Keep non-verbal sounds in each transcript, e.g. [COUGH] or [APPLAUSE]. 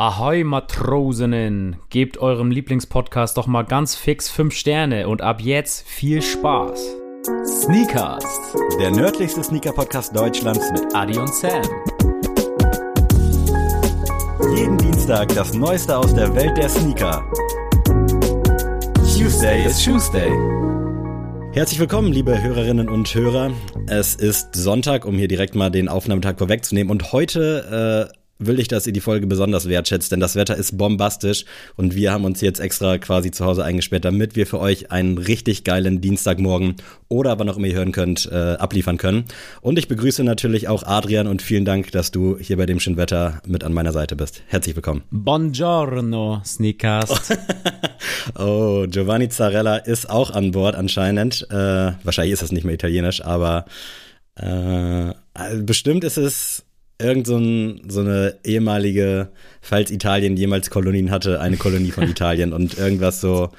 Ahoi Matrosinnen, gebt eurem Lieblingspodcast doch mal ganz fix 5 Sterne und ab jetzt viel Spaß. Sneakers, Der nördlichste Sneaker-Podcast Deutschlands mit Adi und Sam. jeden Dienstag das Neueste aus der Welt der Sneaker. Tuesday is Tuesday. Herzlich willkommen, liebe Hörerinnen und Hörer. Es ist Sonntag, um hier direkt mal den Aufnahmetag vorwegzunehmen. Und heute äh, will ich, dass ihr die Folge besonders wertschätzt, denn das Wetter ist bombastisch und wir haben uns jetzt extra quasi zu Hause eingesperrt, damit wir für euch einen richtig geilen Dienstagmorgen oder wann auch immer ihr hören könnt, äh, abliefern können. Und ich begrüße natürlich auch Adrian und vielen Dank, dass du hier bei dem schönen Wetter mit an meiner Seite bist. Herzlich willkommen. Buongiorno, Sneakers. [LAUGHS] Oh, Giovanni Zarella ist auch an Bord anscheinend. Äh, wahrscheinlich ist das nicht mehr italienisch, aber äh, bestimmt ist es irgend so, ein, so eine ehemalige, falls Italien jemals Kolonien hatte, eine Kolonie von [LAUGHS] Italien und irgendwas so.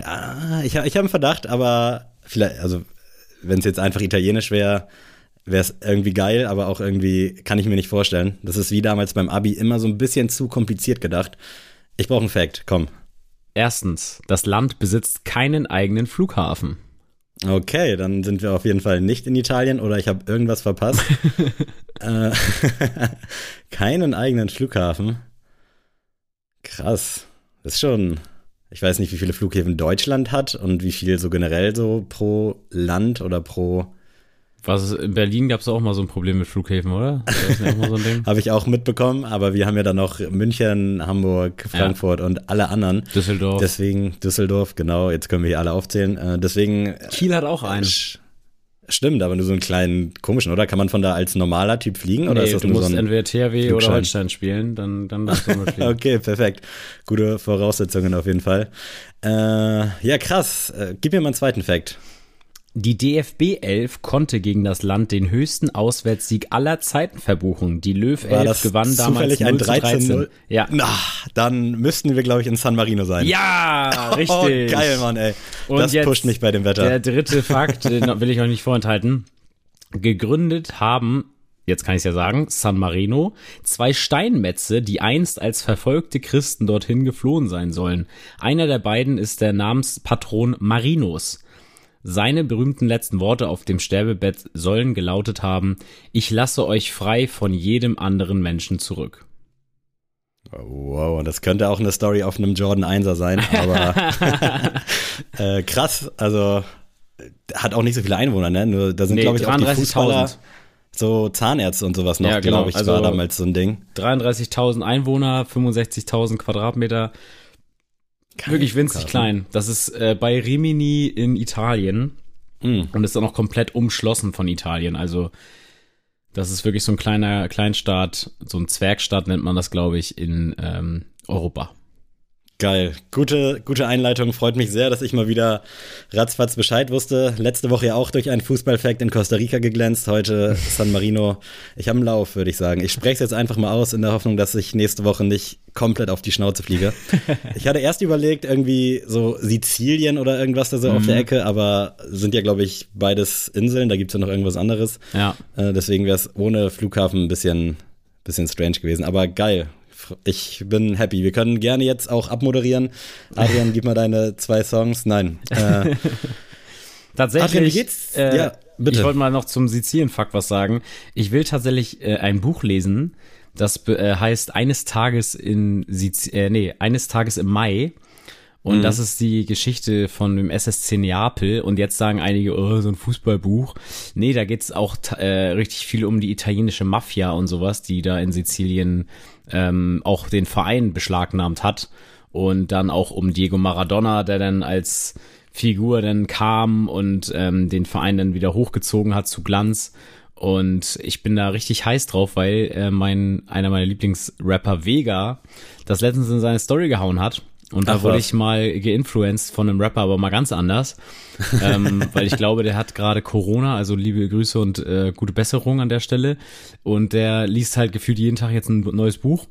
Ja, ich, ich habe einen Verdacht, aber vielleicht, also wenn es jetzt einfach italienisch wäre, wäre es irgendwie geil, aber auch irgendwie kann ich mir nicht vorstellen. Das ist wie damals beim Abi immer so ein bisschen zu kompliziert gedacht. Ich brauche einen Fact, komm. Erstens, das Land besitzt keinen eigenen Flughafen. Okay, dann sind wir auf jeden Fall nicht in Italien oder ich habe irgendwas verpasst. [LAUGHS] äh, [LAUGHS] keinen eigenen Flughafen. Krass. Das ist schon. Ich weiß nicht, wie viele Flughäfen Deutschland hat und wie viel so generell so pro Land oder pro. Was ist, in Berlin gab es auch mal so ein Problem mit Flughäfen, oder? Das ist ja auch mal so ein Ding. [LAUGHS] Habe ich auch mitbekommen, aber wir haben ja dann noch München, Hamburg, Frankfurt und alle anderen. Düsseldorf. Deswegen Düsseldorf, genau, jetzt können wir hier alle aufzählen. Äh, deswegen Kiel hat auch einen. Sch- Stimmt, aber nur so einen kleinen komischen, oder? Kann man von da als normaler Typ fliegen? Oder nee, ist das du nur musst so ein. entweder THW oder? Holstein spielen, dann, dann darfst du mitfliegen. [LAUGHS] Okay, perfekt. Gute Voraussetzungen auf jeden Fall. Äh, ja, krass. Äh, gib mir mal einen zweiten Fact. Die DFB 11 konnte gegen das Land den höchsten Auswärtssieg aller Zeiten verbuchen. Die Löw 11 War das gewann damals zufällig ein 0 zu 13. 13-0? Ja. Na, dann müssten wir, glaube ich, in San Marino sein. Ja, [LAUGHS] richtig. Oh, geil, Mann, ey. Und das pusht mich bei dem Wetter. Der dritte Fakt, [LAUGHS] den will ich euch nicht vorenthalten. Gegründet haben, jetzt kann ich es ja sagen, San Marino, zwei Steinmetze, die einst als verfolgte Christen dorthin geflohen sein sollen. Einer der beiden ist der Namenspatron Marinos. Seine berühmten letzten Worte auf dem Sterbebett sollen gelautet haben, ich lasse euch frei von jedem anderen Menschen zurück. Wow, das könnte auch eine Story auf einem Jordan 1er sein, aber [LAUGHS] äh, krass, also hat auch nicht so viele Einwohner, ne? Nur, da sind, Nee, glaube ich, auch die 33.000. Fußballer, so Zahnärzte und sowas noch, Ja, genau. glaube ich, Also- war damals so ein Ding. 33.000 Einwohner, 65.000 Quadratmeter. Wirklich winzig Flughafen. klein. Das ist äh, bei Rimini in Italien Hm. und ist auch noch komplett umschlossen von Italien. Also das ist wirklich so ein kleiner Kleinstaat, so ein Zwergstaat nennt man das, glaube ich, in ähm, Europa. Geil. Gute, gute Einleitung. Freut mich sehr, dass ich mal wieder ratzfatz Bescheid wusste. Letzte Woche ja auch durch einen Fußballfact in Costa Rica geglänzt. Heute San Marino. Ich habe einen Lauf, würde ich sagen. Ich spreche es jetzt einfach mal aus in der Hoffnung, dass ich nächste Woche nicht komplett auf die Schnauze fliege. [LAUGHS] ich hatte erst überlegt, irgendwie so Sizilien oder irgendwas da so auf der Ecke, aber sind ja, glaube ich, beides Inseln. Da gibt's ja noch irgendwas anderes. Ja. Äh, deswegen wäre es ohne Flughafen ein bisschen, bisschen strange gewesen. Aber geil. Ich bin happy. Wir können gerne jetzt auch abmoderieren. Adrian, gib mal deine zwei Songs. Nein. Äh, [LAUGHS] Tatsächlich. Adrian, wie geht's? Äh, Ja, bitte. Ich wollte mal noch zum Sizilien-Fakt was sagen. Ich will tatsächlich äh, ein Buch lesen, das äh, heißt Eines Tages in Siz äh, nee, Eines Tages im Mai. Mhm. Und das ist die Geschichte von dem SSC Neapel. Und jetzt sagen einige, oh, so ein Fußballbuch. Nee, da geht's auch äh, richtig viel um die italienische Mafia und sowas, die da in Sizilien ähm, auch den Verein beschlagnahmt hat. Und dann auch um Diego Maradona, der dann als Figur dann kam und ähm, den Verein dann wieder hochgezogen hat zu Glanz. Und ich bin da richtig heiß drauf, weil äh, mein einer meiner Lieblingsrapper Vega das letztens in seine Story gehauen hat. Und da Ach, wurde ich mal geinfluenced von einem Rapper, aber mal ganz anders. ähm, [LAUGHS] weil ich glaube, der hat gerade Corona, also liebe Grüße und äh, gute Besserung an der Stelle. Und der liest halt gefühlt jeden Tag jetzt ein neues Buch.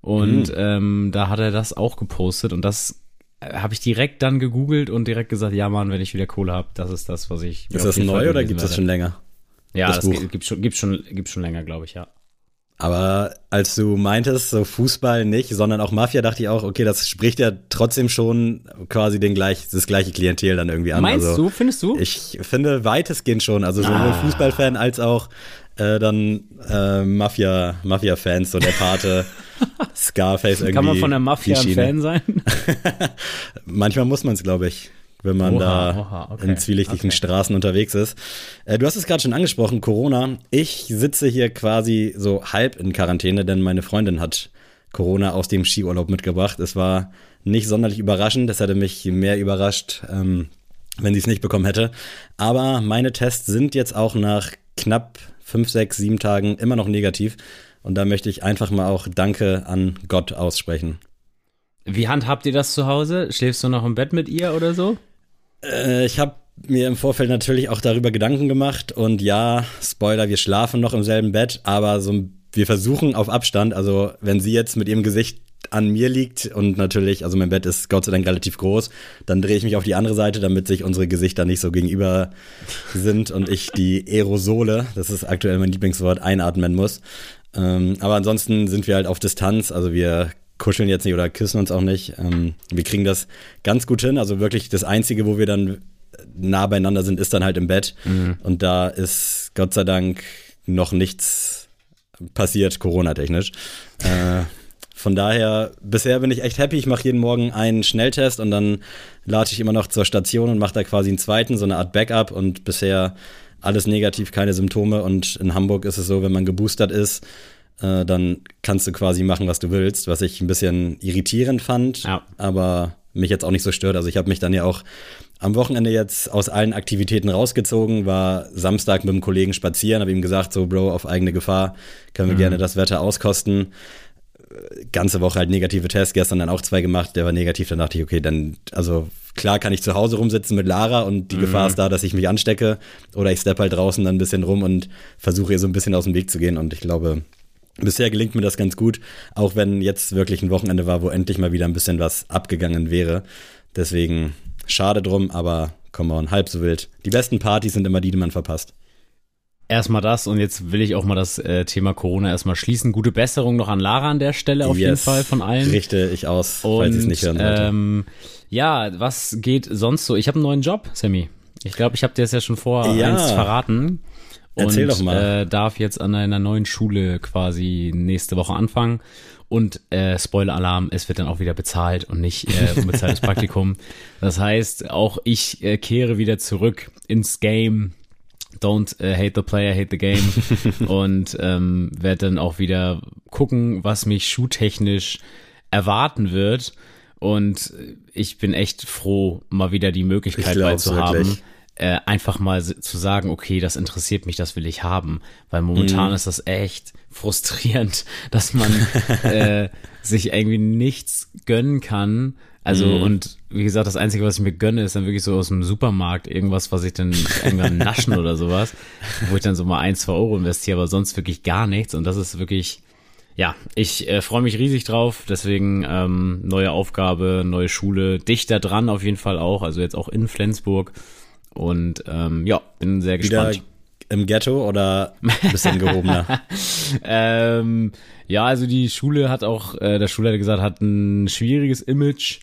Und Mhm. ähm, da hat er das auch gepostet und das äh, habe ich direkt dann gegoogelt und direkt gesagt, ja Mann, wenn ich wieder Kohle habe, das ist das, was ich. ist das neu oder gibt es das schon länger? Ja, das das, Buch? gibt schon, gibt schon, gibt schon länger, glaube ich, ja. Aber als du meintest, so Fußball nicht, sondern auch Mafia, dachte ich auch, okay, das spricht ja trotzdem schon quasi den gleich, das gleiche Klientel dann irgendwie an. Meinst also, du, findest du? Ich finde weitestgehend schon, also sowohl ah. Fußballfan als auch äh, dann äh, Mafia, Mafia-Fans, so der Pate, [LAUGHS] Scarface irgendwie. Kann man von der Mafia ein Fan sein? [LAUGHS] Manchmal muss man es, glaube ich wenn man oha, da oha, okay, in zwielichtigen okay. Straßen unterwegs ist. Äh, du hast es gerade schon angesprochen, Corona. Ich sitze hier quasi so halb in Quarantäne, denn meine Freundin hat Corona aus dem Skiurlaub mitgebracht. Es war nicht sonderlich überraschend. Das hätte mich mehr überrascht, ähm, wenn sie es nicht bekommen hätte. Aber meine Tests sind jetzt auch nach knapp fünf, sechs, sieben Tagen immer noch negativ. Und da möchte ich einfach mal auch Danke an Gott aussprechen. Wie handhabt ihr das zu Hause? Schläfst du noch im Bett mit ihr oder so? Äh, ich habe mir im Vorfeld natürlich auch darüber Gedanken gemacht und ja, Spoiler, wir schlafen noch im selben Bett, aber so wir versuchen auf Abstand, also wenn sie jetzt mit ihrem Gesicht an mir liegt und natürlich, also mein Bett ist Gott sei Dank relativ groß, dann drehe ich mich auf die andere Seite, damit sich unsere Gesichter nicht so gegenüber sind und ich die Aerosole, das ist aktuell mein Lieblingswort, einatmen muss. Ähm, aber ansonsten sind wir halt auf Distanz, also wir kuscheln jetzt nicht oder küssen uns auch nicht. Ähm, wir kriegen das ganz gut hin. Also wirklich das Einzige, wo wir dann nah beieinander sind, ist dann halt im Bett. Mhm. Und da ist Gott sei Dank noch nichts passiert, Corona-technisch. Äh, von daher, bisher bin ich echt happy. Ich mache jeden Morgen einen Schnelltest und dann lade ich immer noch zur Station und mache da quasi einen zweiten, so eine Art Backup. Und bisher alles negativ, keine Symptome. Und in Hamburg ist es so, wenn man geboostert ist, äh, dann kannst du quasi machen, was du willst, was ich ein bisschen irritierend fand, ja. aber mich jetzt auch nicht so stört. Also ich habe mich dann ja auch am Wochenende jetzt aus allen Aktivitäten rausgezogen, war Samstag mit einem Kollegen spazieren, habe ihm gesagt, so Bro, auf eigene Gefahr können wir mhm. gerne das Wetter auskosten. Ganze Woche halt negative Tests, gestern dann auch zwei gemacht, der war negativ, dann dachte ich, okay, dann, also klar kann ich zu Hause rumsitzen mit Lara und die mhm. Gefahr ist da, dass ich mich anstecke oder ich steppe halt draußen dann ein bisschen rum und versuche ihr so ein bisschen aus dem Weg zu gehen und ich glaube, Bisher gelingt mir das ganz gut, auch wenn jetzt wirklich ein Wochenende war, wo endlich mal wieder ein bisschen was abgegangen wäre. Deswegen schade drum, aber come on, halb so wild. Die besten Partys sind immer die, die man verpasst. Erstmal das und jetzt will ich auch mal das äh, Thema Corona erstmal schließen. Gute Besserung noch an Lara an der Stelle auf yes, jeden Fall von allen. Richte ich aus, und, falls ich es nicht hören wollte. Ähm, ja, was geht sonst so? Ich habe einen neuen Job, Sammy. Ich glaube, ich habe dir das ja schon vor ja. eins verraten. Erzähl und, doch mal. Äh, darf jetzt an einer neuen Schule quasi nächste Woche anfangen. Und äh, Spoiler-Alarm, es wird dann auch wieder bezahlt und nicht äh, [LAUGHS] unbezahltes Praktikum. Das heißt, auch ich äh, kehre wieder zurück ins Game. Don't äh, hate the player, hate the game. [LAUGHS] und ähm, werde dann auch wieder gucken, was mich schuhtechnisch erwarten wird. Und ich bin echt froh, mal wieder die Möglichkeit bei zu haben äh, einfach mal zu sagen, okay, das interessiert mich, das will ich haben. Weil momentan mm. ist das echt frustrierend, [LAUGHS] dass man [LAUGHS] äh, sich irgendwie nichts gönnen kann. Also mm. und wie gesagt, das Einzige, was ich mir gönne, ist dann wirklich so aus dem Supermarkt irgendwas, was ich dann irgendwann [LAUGHS] naschen oder sowas, wo ich dann so mal ein, zwei Euro investiere, aber sonst wirklich gar nichts. Und das ist wirklich, ja, ich äh, freue mich riesig drauf. Deswegen ähm, neue Aufgabe, neue Schule, dichter dran auf jeden Fall auch. Also jetzt auch in Flensburg. Und ähm, ja, bin sehr gespannt. Wieder im Ghetto oder ein bisschen gehobener? [LAUGHS] ähm, ja, also die Schule hat auch, äh, der Schulleiter gesagt, hat ein schwieriges Image,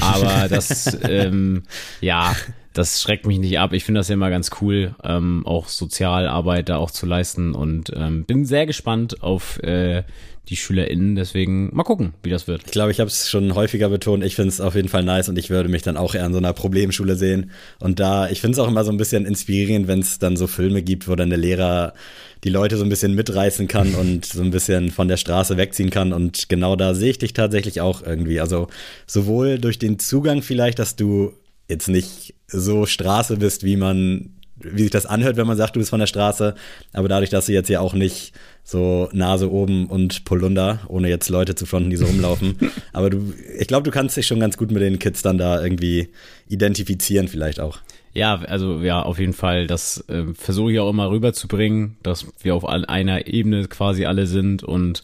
aber [LAUGHS] das, ähm, ja, das schreckt mich nicht ab. Ich finde das ja immer ganz cool, ähm, auch Sozialarbeit da auch zu leisten und ähm, bin sehr gespannt auf äh, die SchülerInnen. Deswegen mal gucken, wie das wird. Ich glaube, ich habe es schon häufiger betont. Ich finde es auf jeden Fall nice und ich würde mich dann auch eher in so einer Problemschule sehen. Und da, ich finde es auch immer so ein bisschen inspirierend, wenn es dann so Filme gibt, wo dann der Lehrer die Leute so ein bisschen mitreißen kann [LAUGHS] und so ein bisschen von der Straße wegziehen kann. Und genau da sehe ich dich tatsächlich auch irgendwie. Also sowohl durch den Zugang vielleicht, dass du jetzt nicht so Straße bist, wie man wie sich das anhört, wenn man sagt, du bist von der Straße, aber dadurch, dass du jetzt ja auch nicht so Nase oben und Polunder, ohne jetzt Leute zu fronten, die so rumlaufen. [LAUGHS] aber du, ich glaube, du kannst dich schon ganz gut mit den Kids dann da irgendwie identifizieren, vielleicht auch. Ja, also ja, auf jeden Fall. Das äh, versuche ich auch immer rüberzubringen, dass wir auf einer Ebene quasi alle sind und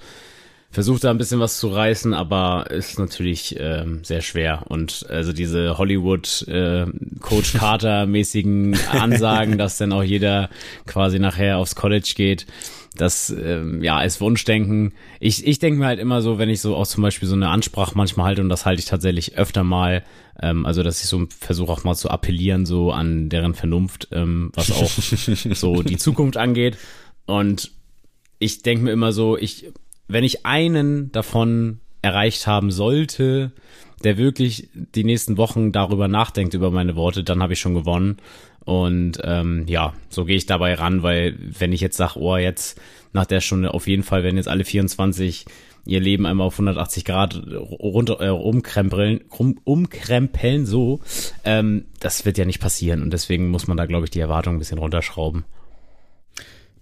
versuche da ein bisschen was zu reißen, aber ist natürlich ähm, sehr schwer. Und also diese Hollywood äh, Coach [LAUGHS] Carter mäßigen Ansagen, dass dann auch jeder quasi nachher aufs College geht, das ähm, ja ist Wunschdenken. Ich, ich denke mir halt immer so, wenn ich so auch zum Beispiel so eine Ansprache manchmal halte und das halte ich tatsächlich öfter mal, ähm, also dass ich so versuche auch mal zu appellieren so an deren Vernunft, ähm, was auch [LAUGHS] so die Zukunft angeht. Und ich denke mir immer so, ich, wenn ich einen davon erreicht haben sollte, der wirklich die nächsten Wochen darüber nachdenkt, über meine Worte, dann habe ich schon gewonnen. Und ähm, ja, so gehe ich dabei ran, weil wenn ich jetzt sage, oh, jetzt nach der Stunde auf jeden Fall, wenn jetzt alle 24 ihr Leben einmal auf 180 Grad runter äh, umkrempeln, um, umkrempeln so, ähm, das wird ja nicht passieren und deswegen muss man da, glaube ich, die Erwartungen ein bisschen runterschrauben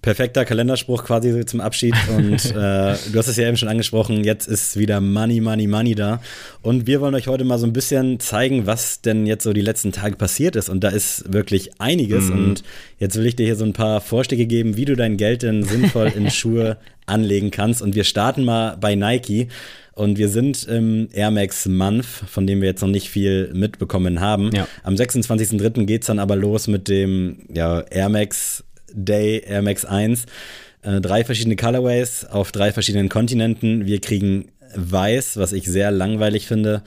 perfekter Kalenderspruch quasi zum Abschied. Und [LAUGHS] äh, du hast es ja eben schon angesprochen, jetzt ist wieder Money, Money, Money da. Und wir wollen euch heute mal so ein bisschen zeigen, was denn jetzt so die letzten Tage passiert ist. Und da ist wirklich einiges. Mhm. Und jetzt will ich dir hier so ein paar Vorschläge geben, wie du dein Geld denn sinnvoll in [LAUGHS] Schuhe anlegen kannst. Und wir starten mal bei Nike. Und wir sind im Air Max Month, von dem wir jetzt noch nicht viel mitbekommen haben. Ja. Am 26.03. geht's dann aber los mit dem ja, Air Max Day Air Max 1. Äh, drei verschiedene Colorways auf drei verschiedenen Kontinenten. Wir kriegen weiß, was ich sehr langweilig finde.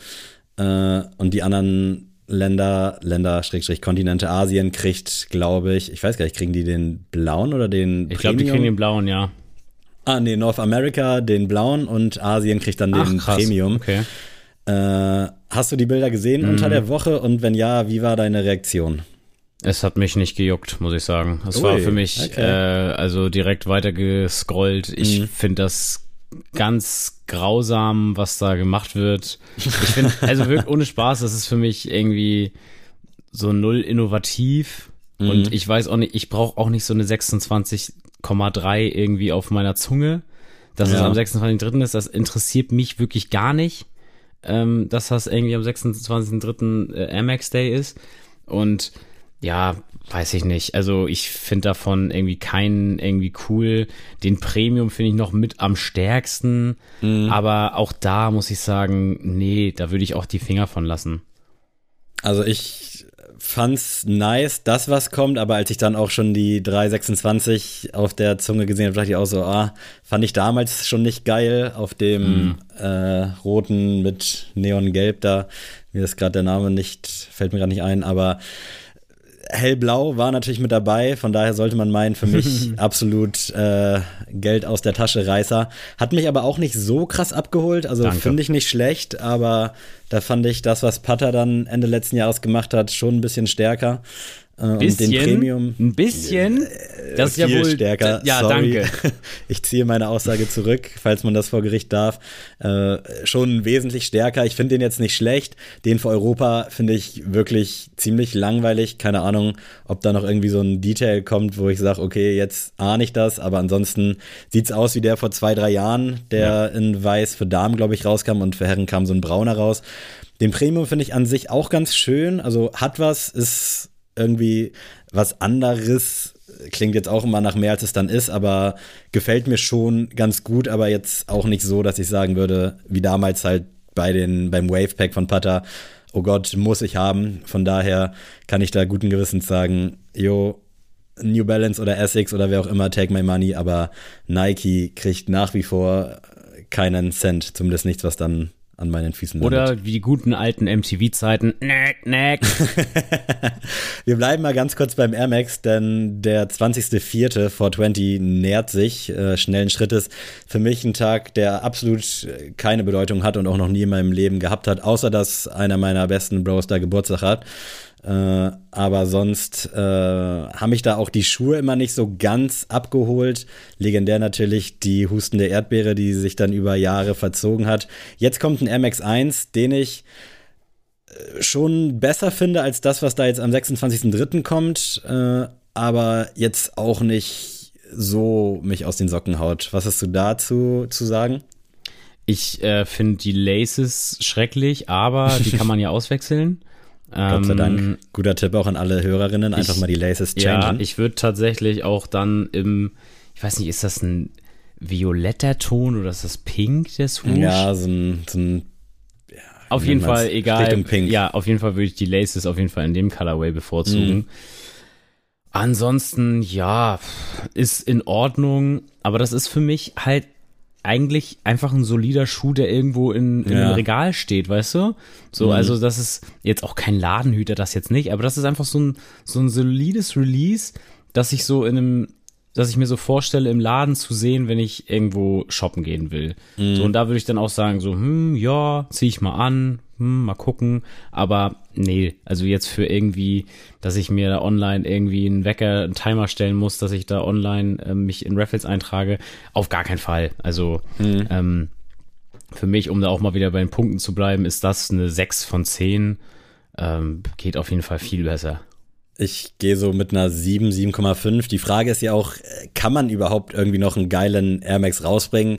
Äh, und die anderen Länder, Länder, Schrägstrich, Kontinente, Asien kriegt, glaube ich, ich weiß gar nicht, kriegen die den blauen oder den Ich glaube, die kriegen den blauen, ja. Ah, nee, North America den blauen und Asien kriegt dann den Ach, Premium. Okay. Äh, hast du die Bilder gesehen mhm. unter der Woche und wenn ja, wie war deine Reaktion? Es hat mich nicht gejuckt, muss ich sagen. Es Ui, war für mich okay. äh, also direkt weiter gescrollt. Ich mhm. finde das ganz grausam, was da gemacht wird. Ich finde, [LAUGHS] also wirklich ohne Spaß, das ist für mich irgendwie so null innovativ. Mhm. Und ich weiß auch nicht, ich brauche auch nicht so eine 26,3 irgendwie auf meiner Zunge. Dass ja. es am 26.3. ist, das interessiert mich wirklich gar nicht, ähm, dass das irgendwie am 26.3. Äh, Air Max Day ist. Und ja, weiß ich nicht. Also ich finde davon irgendwie keinen irgendwie cool. Den Premium finde ich noch mit am stärksten. Mhm. Aber auch da muss ich sagen, nee, da würde ich auch die Finger von lassen. Also ich fand's nice, das was kommt, aber als ich dann auch schon die 326 auf der Zunge gesehen habe, dachte ich auch so, ah, fand ich damals schon nicht geil auf dem mm. äh, roten mit Neongelb da. Mir ist gerade der Name nicht, fällt mir gerade nicht ein, aber Hellblau war natürlich mit dabei, von daher sollte man meinen, für mich [LAUGHS] absolut äh, Geld aus der Tasche Reißer. Hat mich aber auch nicht so krass abgeholt, also finde ich nicht schlecht, aber da fand ich das, was Patter dann Ende letzten Jahres gemacht hat, schon ein bisschen stärker. Äh, bisschen, den Premium. Ein bisschen. Äh, das ist ja wohl stärker. Ja, Sorry. danke. [LAUGHS] Ich ziehe meine Aussage zurück, falls man das vor Gericht darf. Äh, schon wesentlich stärker. Ich finde den jetzt nicht schlecht. Den für Europa finde ich wirklich ziemlich langweilig. Keine Ahnung, ob da noch irgendwie so ein Detail kommt, wo ich sage, okay, jetzt ahne ich das. Aber ansonsten sieht's aus wie der vor zwei, drei Jahren, der ja. in Weiß für Damen, glaube ich, rauskam und für Herren kam so ein brauner raus. Den Premium finde ich an sich auch ganz schön. Also hat was, ist irgendwie was anderes. Klingt jetzt auch immer nach mehr, als es dann ist, aber gefällt mir schon ganz gut, aber jetzt auch nicht so, dass ich sagen würde, wie damals halt bei den, beim Wavepack von Pata, oh Gott, muss ich haben. Von daher kann ich da guten Gewissens sagen, jo, New Balance oder Essex oder wer auch immer, take my money, aber Nike kriegt nach wie vor keinen Cent, zumindest nichts, was dann an meinen Füßen landet. Oder wie die guten alten MTV-Zeiten. Nack, nack. [LAUGHS] Wir bleiben mal ganz kurz beim Air Max, denn der 20.04. 420 nähert sich äh, schnellen Schrittes. Für mich ein Tag, der absolut keine Bedeutung hat und auch noch nie in meinem Leben gehabt hat, außer dass einer meiner besten Bros da Geburtstag hat. Äh, aber sonst äh, haben mich da auch die Schuhe immer nicht so ganz abgeholt. Legendär natürlich die hustende Erdbeere, die sich dann über Jahre verzogen hat. Jetzt kommt ein MX1, den ich äh, schon besser finde als das, was da jetzt am 26.03. kommt, äh, aber jetzt auch nicht so mich aus den Socken haut. Was hast du dazu zu sagen? Ich äh, finde die Laces schrecklich, aber die kann man ja [LAUGHS] auswechseln. Gott sei Dank. Ähm, Guter Tipp auch an alle Hörerinnen, einfach ich, mal die Laces changen. Ja, ich würde tatsächlich auch dann im, ich weiß nicht, ist das ein, violetter Ton oder ist das pink, der Swoosh? Ja, so ein, so ein ja, auf jeden Fall, egal. Richtung Pink. Ja, auf jeden Fall würde ich die Laces auf jeden Fall in dem Colorway bevorzugen. Mhm. Ansonsten, ja, ist in Ordnung, aber das ist für mich halt eigentlich einfach ein solider Schuh, der irgendwo in, in ja. einem Regal steht, weißt du? So, mhm. also das ist jetzt auch kein Ladenhüter, das jetzt nicht, aber das ist einfach so ein, so ein solides Release, dass ich so in einem, dass ich mir so vorstelle, im Laden zu sehen, wenn ich irgendwo shoppen gehen will. Mhm. So, und da würde ich dann auch sagen, so, hm, ja, zieh ich mal an, hm, mal gucken. Aber nee, also jetzt für irgendwie, dass ich mir da online irgendwie einen Wecker, einen Timer stellen muss, dass ich da online äh, mich in Raffles eintrage, auf gar keinen Fall. Also mhm. ähm, für mich, um da auch mal wieder bei den Punkten zu bleiben, ist das eine 6 von 10. Ähm, geht auf jeden Fall viel besser. Ich gehe so mit einer 7, 7,5. Die Frage ist ja auch, kann man überhaupt irgendwie noch einen geilen Air Max rausbringen?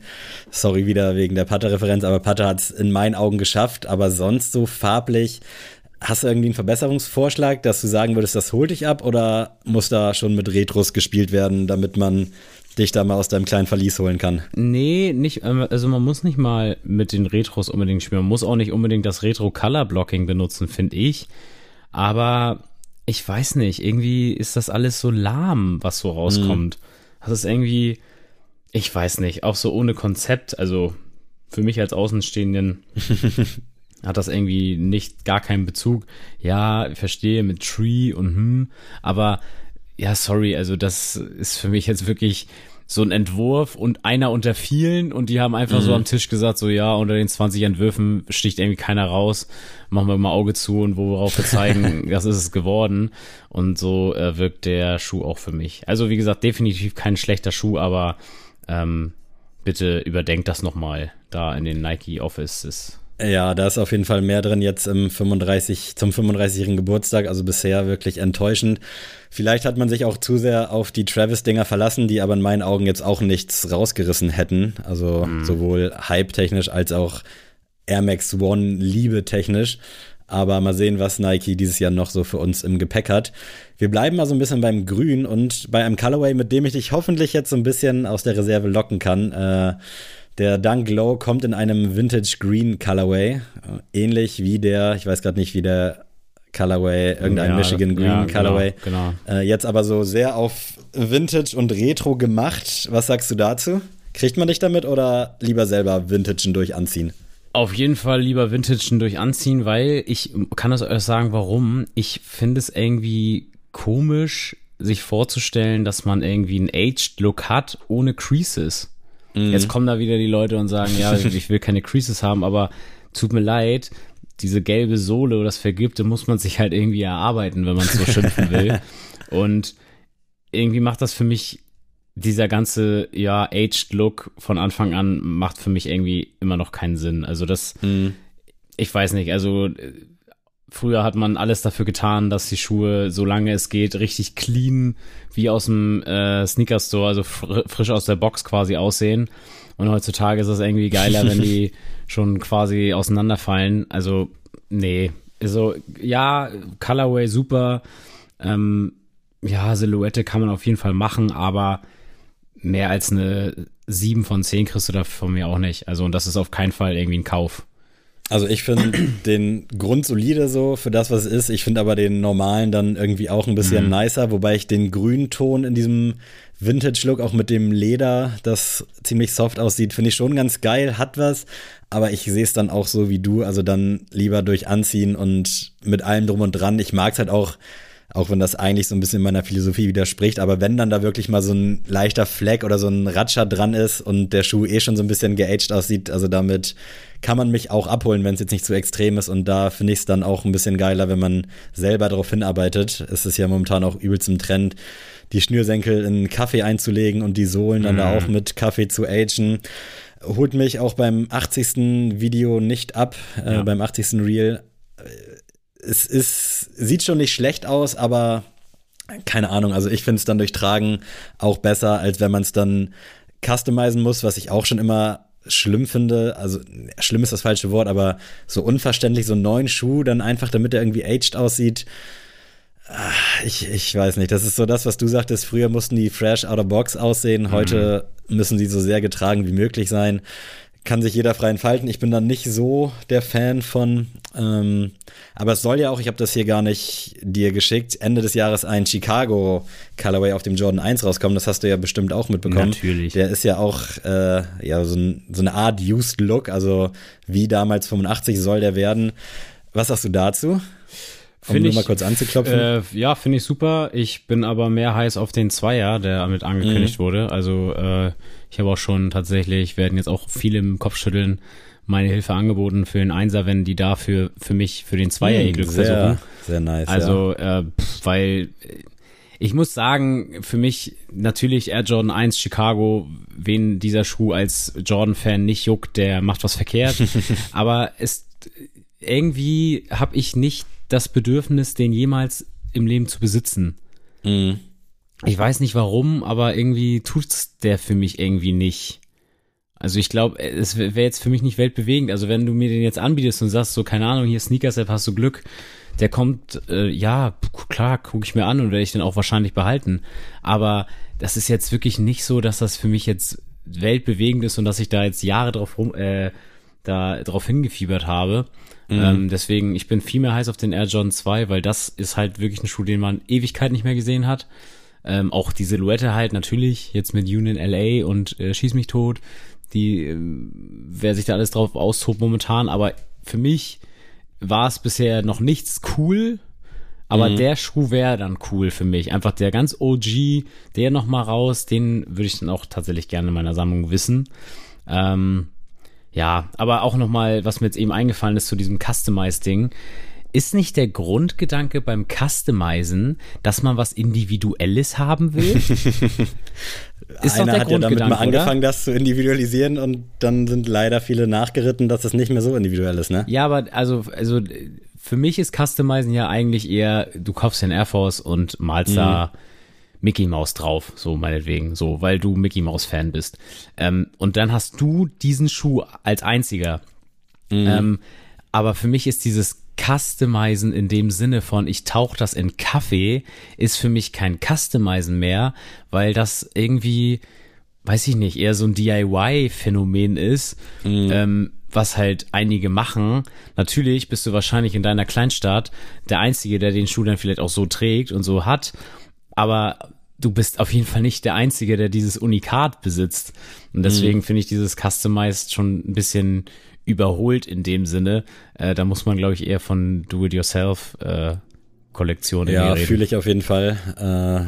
Sorry wieder wegen der Pater-Referenz, aber Pater hat es in meinen Augen geschafft. Aber sonst so farblich, hast du irgendwie einen Verbesserungsvorschlag, dass du sagen würdest, das holt dich ab? Oder muss da schon mit Retros gespielt werden, damit man dich da mal aus deinem kleinen Verlies holen kann. Nee, nicht, ähm, also man muss nicht mal mit den Retros unbedingt spielen. Man muss auch nicht unbedingt das Retro Color Blocking benutzen, finde ich. Aber ich weiß nicht, irgendwie ist das alles so lahm, was so rauskommt. Mhm. Das ist irgendwie, ich weiß nicht, auch so ohne Konzept, also für mich als Außenstehenden [LAUGHS] hat das irgendwie nicht gar keinen Bezug. Ja, ich verstehe mit Tree und hm, aber ja, sorry, also das ist für mich jetzt wirklich so ein Entwurf und einer unter vielen und die haben einfach mhm. so am Tisch gesagt, so ja, unter den 20 Entwürfen sticht irgendwie keiner raus, machen wir mal Auge zu und worauf wir zeigen, [LAUGHS] das ist es geworden und so äh, wirkt der Schuh auch für mich. Also wie gesagt, definitiv kein schlechter Schuh, aber ähm, bitte überdenkt das nochmal da in den Nike Offices. Ja, da ist auf jeden Fall mehr drin jetzt im 35, zum 35-jährigen Geburtstag, also bisher wirklich enttäuschend. Vielleicht hat man sich auch zu sehr auf die Travis-Dinger verlassen, die aber in meinen Augen jetzt auch nichts rausgerissen hätten. Also mhm. sowohl Hype-technisch als auch Air Max One Liebe-technisch. Aber mal sehen, was Nike dieses Jahr noch so für uns im Gepäck hat. Wir bleiben mal so ein bisschen beim Grün und bei einem Colorway, mit dem ich dich hoffentlich jetzt so ein bisschen aus der Reserve locken kann. Äh, der Dunk Low kommt in einem Vintage Green Colorway, ähnlich wie der, ich weiß gerade nicht, wie der Colorway, irgendein ja, Michigan Green ja, genau, Colorway. Genau, genau. Äh, jetzt aber so sehr auf Vintage und Retro gemacht. Was sagst du dazu? Kriegt man dich damit oder lieber selber Vintagen durch anziehen? Auf jeden Fall lieber Vintagen durch anziehen, weil ich kann das euch sagen, warum. Ich finde es irgendwie komisch, sich vorzustellen, dass man irgendwie einen Aged Look hat ohne Creases. Mhm. Jetzt kommen da wieder die Leute und sagen, ja, [LAUGHS] ich will keine Creases haben, aber tut mir leid, diese gelbe Sohle oder das Vergilbte muss man sich halt irgendwie erarbeiten, wenn man so [LAUGHS] schimpfen will. Und irgendwie macht das für mich dieser ganze, ja, aged Look von Anfang an macht für mich irgendwie immer noch keinen Sinn. Also das, mhm. ich weiß nicht, also Früher hat man alles dafür getan, dass die Schuhe, solange es geht, richtig clean wie aus dem äh, Sneaker Store, also fr frisch aus der Box quasi aussehen. Und heutzutage ist es irgendwie geiler, wenn die [LAUGHS] schon quasi auseinanderfallen. Also, nee. Also, ja, Colorway super. Ähm, ja, Silhouette kann man auf jeden Fall machen, aber mehr als eine 7 von 10 kriegst du da von mir auch nicht. Also, und das ist auf keinen Fall irgendwie ein Kauf. Also ich finde [CLEARS THROAT] den Grund solide so für das, was es ist. Ich finde aber den normalen dann irgendwie auch ein bisschen mhm. nicer, wobei ich den grünen Ton in diesem Vintage-Look auch mit dem Leder, das ziemlich soft aussieht, finde ich schon ganz geil, hat was. Aber ich sehe es dann auch so wie du, also dann lieber durch Anziehen und mit allem drum und dran. Ich mag es halt auch, auch wenn das eigentlich so ein bisschen meiner Philosophie widerspricht, aber wenn dann da wirklich mal so ein leichter Fleck oder so ein Ratscher dran ist und der Schuh eh schon so ein bisschen geaged aussieht, also damit kann man mich auch abholen, wenn es jetzt nicht zu extrem ist und da finde ich es dann auch ein bisschen geiler, wenn man selber darauf hinarbeitet. Es ist ja momentan auch übelst im Trend, die Schnürsenkel in Kaffee einzulegen und die Sohlen dann da mhm. auch mit Kaffee zu agen. Holt mich auch beim 80. Video nicht ab, äh, ja. äh, beim 80. Reel es ist, sieht schon nicht schlecht aus, aber keine Ahnung, also ich finde es dann durchtragen auch besser, als wenn man es dann customizen muss, was ich auch schon immer schlimm finde. Also schlimm ist das falsche Wort, aber so unverständlich, so einen neuen Schuh dann einfach, damit er irgendwie aged aussieht. Ich, ich weiß nicht. Das ist so das, was du sagtest. Früher mussten die fresh out of box aussehen. Heute mhm. müssen sie so sehr getragen wie möglich sein. Kann sich jeder frei entfalten. Ich bin dann nicht so der Fan von. Ähm, aber es soll ja auch, ich habe das hier gar nicht dir geschickt, Ende des Jahres ein Chicago Colorway auf dem Jordan 1 rauskommen. Das hast du ja bestimmt auch mitbekommen. Natürlich. Der ist ja auch äh, ja, so, ein, so eine Art Used Look. Also wie damals 85 soll der werden. Was sagst du dazu? Um find nur mal kurz anzuklopfen. Äh, ja, finde ich super. Ich bin aber mehr heiß auf den Zweier, der damit angekündigt mhm. wurde. Also äh, ich habe auch schon tatsächlich, werden jetzt auch viele im Kopf schütteln, meine Hilfe angeboten für den Einser, wenn die dafür für mich für den Zweier ihr Glück sehr, versuchen. Sehr nice. Also ja. äh, weil ich muss sagen, für mich natürlich Air Jordan 1 Chicago, wen dieser Schuh als Jordan-Fan nicht juckt, der macht was verkehrt. [LAUGHS] aber es irgendwie habe ich nicht das Bedürfnis, den jemals im Leben zu besitzen. Mhm. Ich weiß nicht warum, aber irgendwie tut's der für mich irgendwie nicht. Also ich glaube, es wäre jetzt für mich nicht weltbewegend. Also wenn du mir den jetzt anbietest und sagst so, keine Ahnung, hier Sneakers App, hast du Glück, der kommt, äh, ja, klar, gucke ich mir an und werde ich den auch wahrscheinlich behalten. Aber das ist jetzt wirklich nicht so, dass das für mich jetzt weltbewegend ist und dass ich da jetzt Jahre drauf rum, äh, da drauf hingefiebert habe. Mhm. Ähm, deswegen, ich bin viel mehr heiß auf den Air Jordan 2, weil das ist halt wirklich ein Schuh, den man Ewigkeit nicht mehr gesehen hat. Ähm, auch die Silhouette halt natürlich, jetzt mit Union LA und äh, Schieß mich tot, die, äh, wer sich da alles drauf austobt momentan, aber für mich war es bisher noch nichts cool, aber mhm. der Schuh wäre dann cool für mich. Einfach der ganz OG, der noch mal raus, den würde ich dann auch tatsächlich gerne in meiner Sammlung wissen. Ähm, ja, aber auch nochmal, was mir jetzt eben eingefallen ist zu diesem Customize-Ding. Ist nicht der Grundgedanke beim Customizen, dass man was Individuelles haben will? [LAUGHS] ist Einer hat ja damit mal angefangen, oder? das zu individualisieren und dann sind leider viele nachgeritten, dass es nicht mehr so individuell ist, ne? Ja, aber also, also für mich ist Customizen ja eigentlich eher, du kaufst den Air Force und malst mhm. da Mickey Mouse drauf, so meinetwegen, so, weil du Mickey Mouse Fan bist. Ähm, und dann hast du diesen Schuh als einziger. Mhm. Ähm, aber für mich ist dieses Customizen in dem Sinne von, ich tauche das in Kaffee, ist für mich kein Customizen mehr, weil das irgendwie, weiß ich nicht, eher so ein DIY-Phänomen ist, mhm. ähm, was halt einige machen. Natürlich bist du wahrscheinlich in deiner Kleinstadt der Einzige, der den Schuh dann vielleicht auch so trägt und so hat aber du bist auf jeden Fall nicht der Einzige, der dieses Unikat besitzt. Und deswegen mhm. finde ich dieses Customized schon ein bisschen überholt in dem Sinne. Äh, da muss man, glaube ich, eher von Do-it-yourself äh, Kollektion. Ja, fühle ich auf jeden Fall.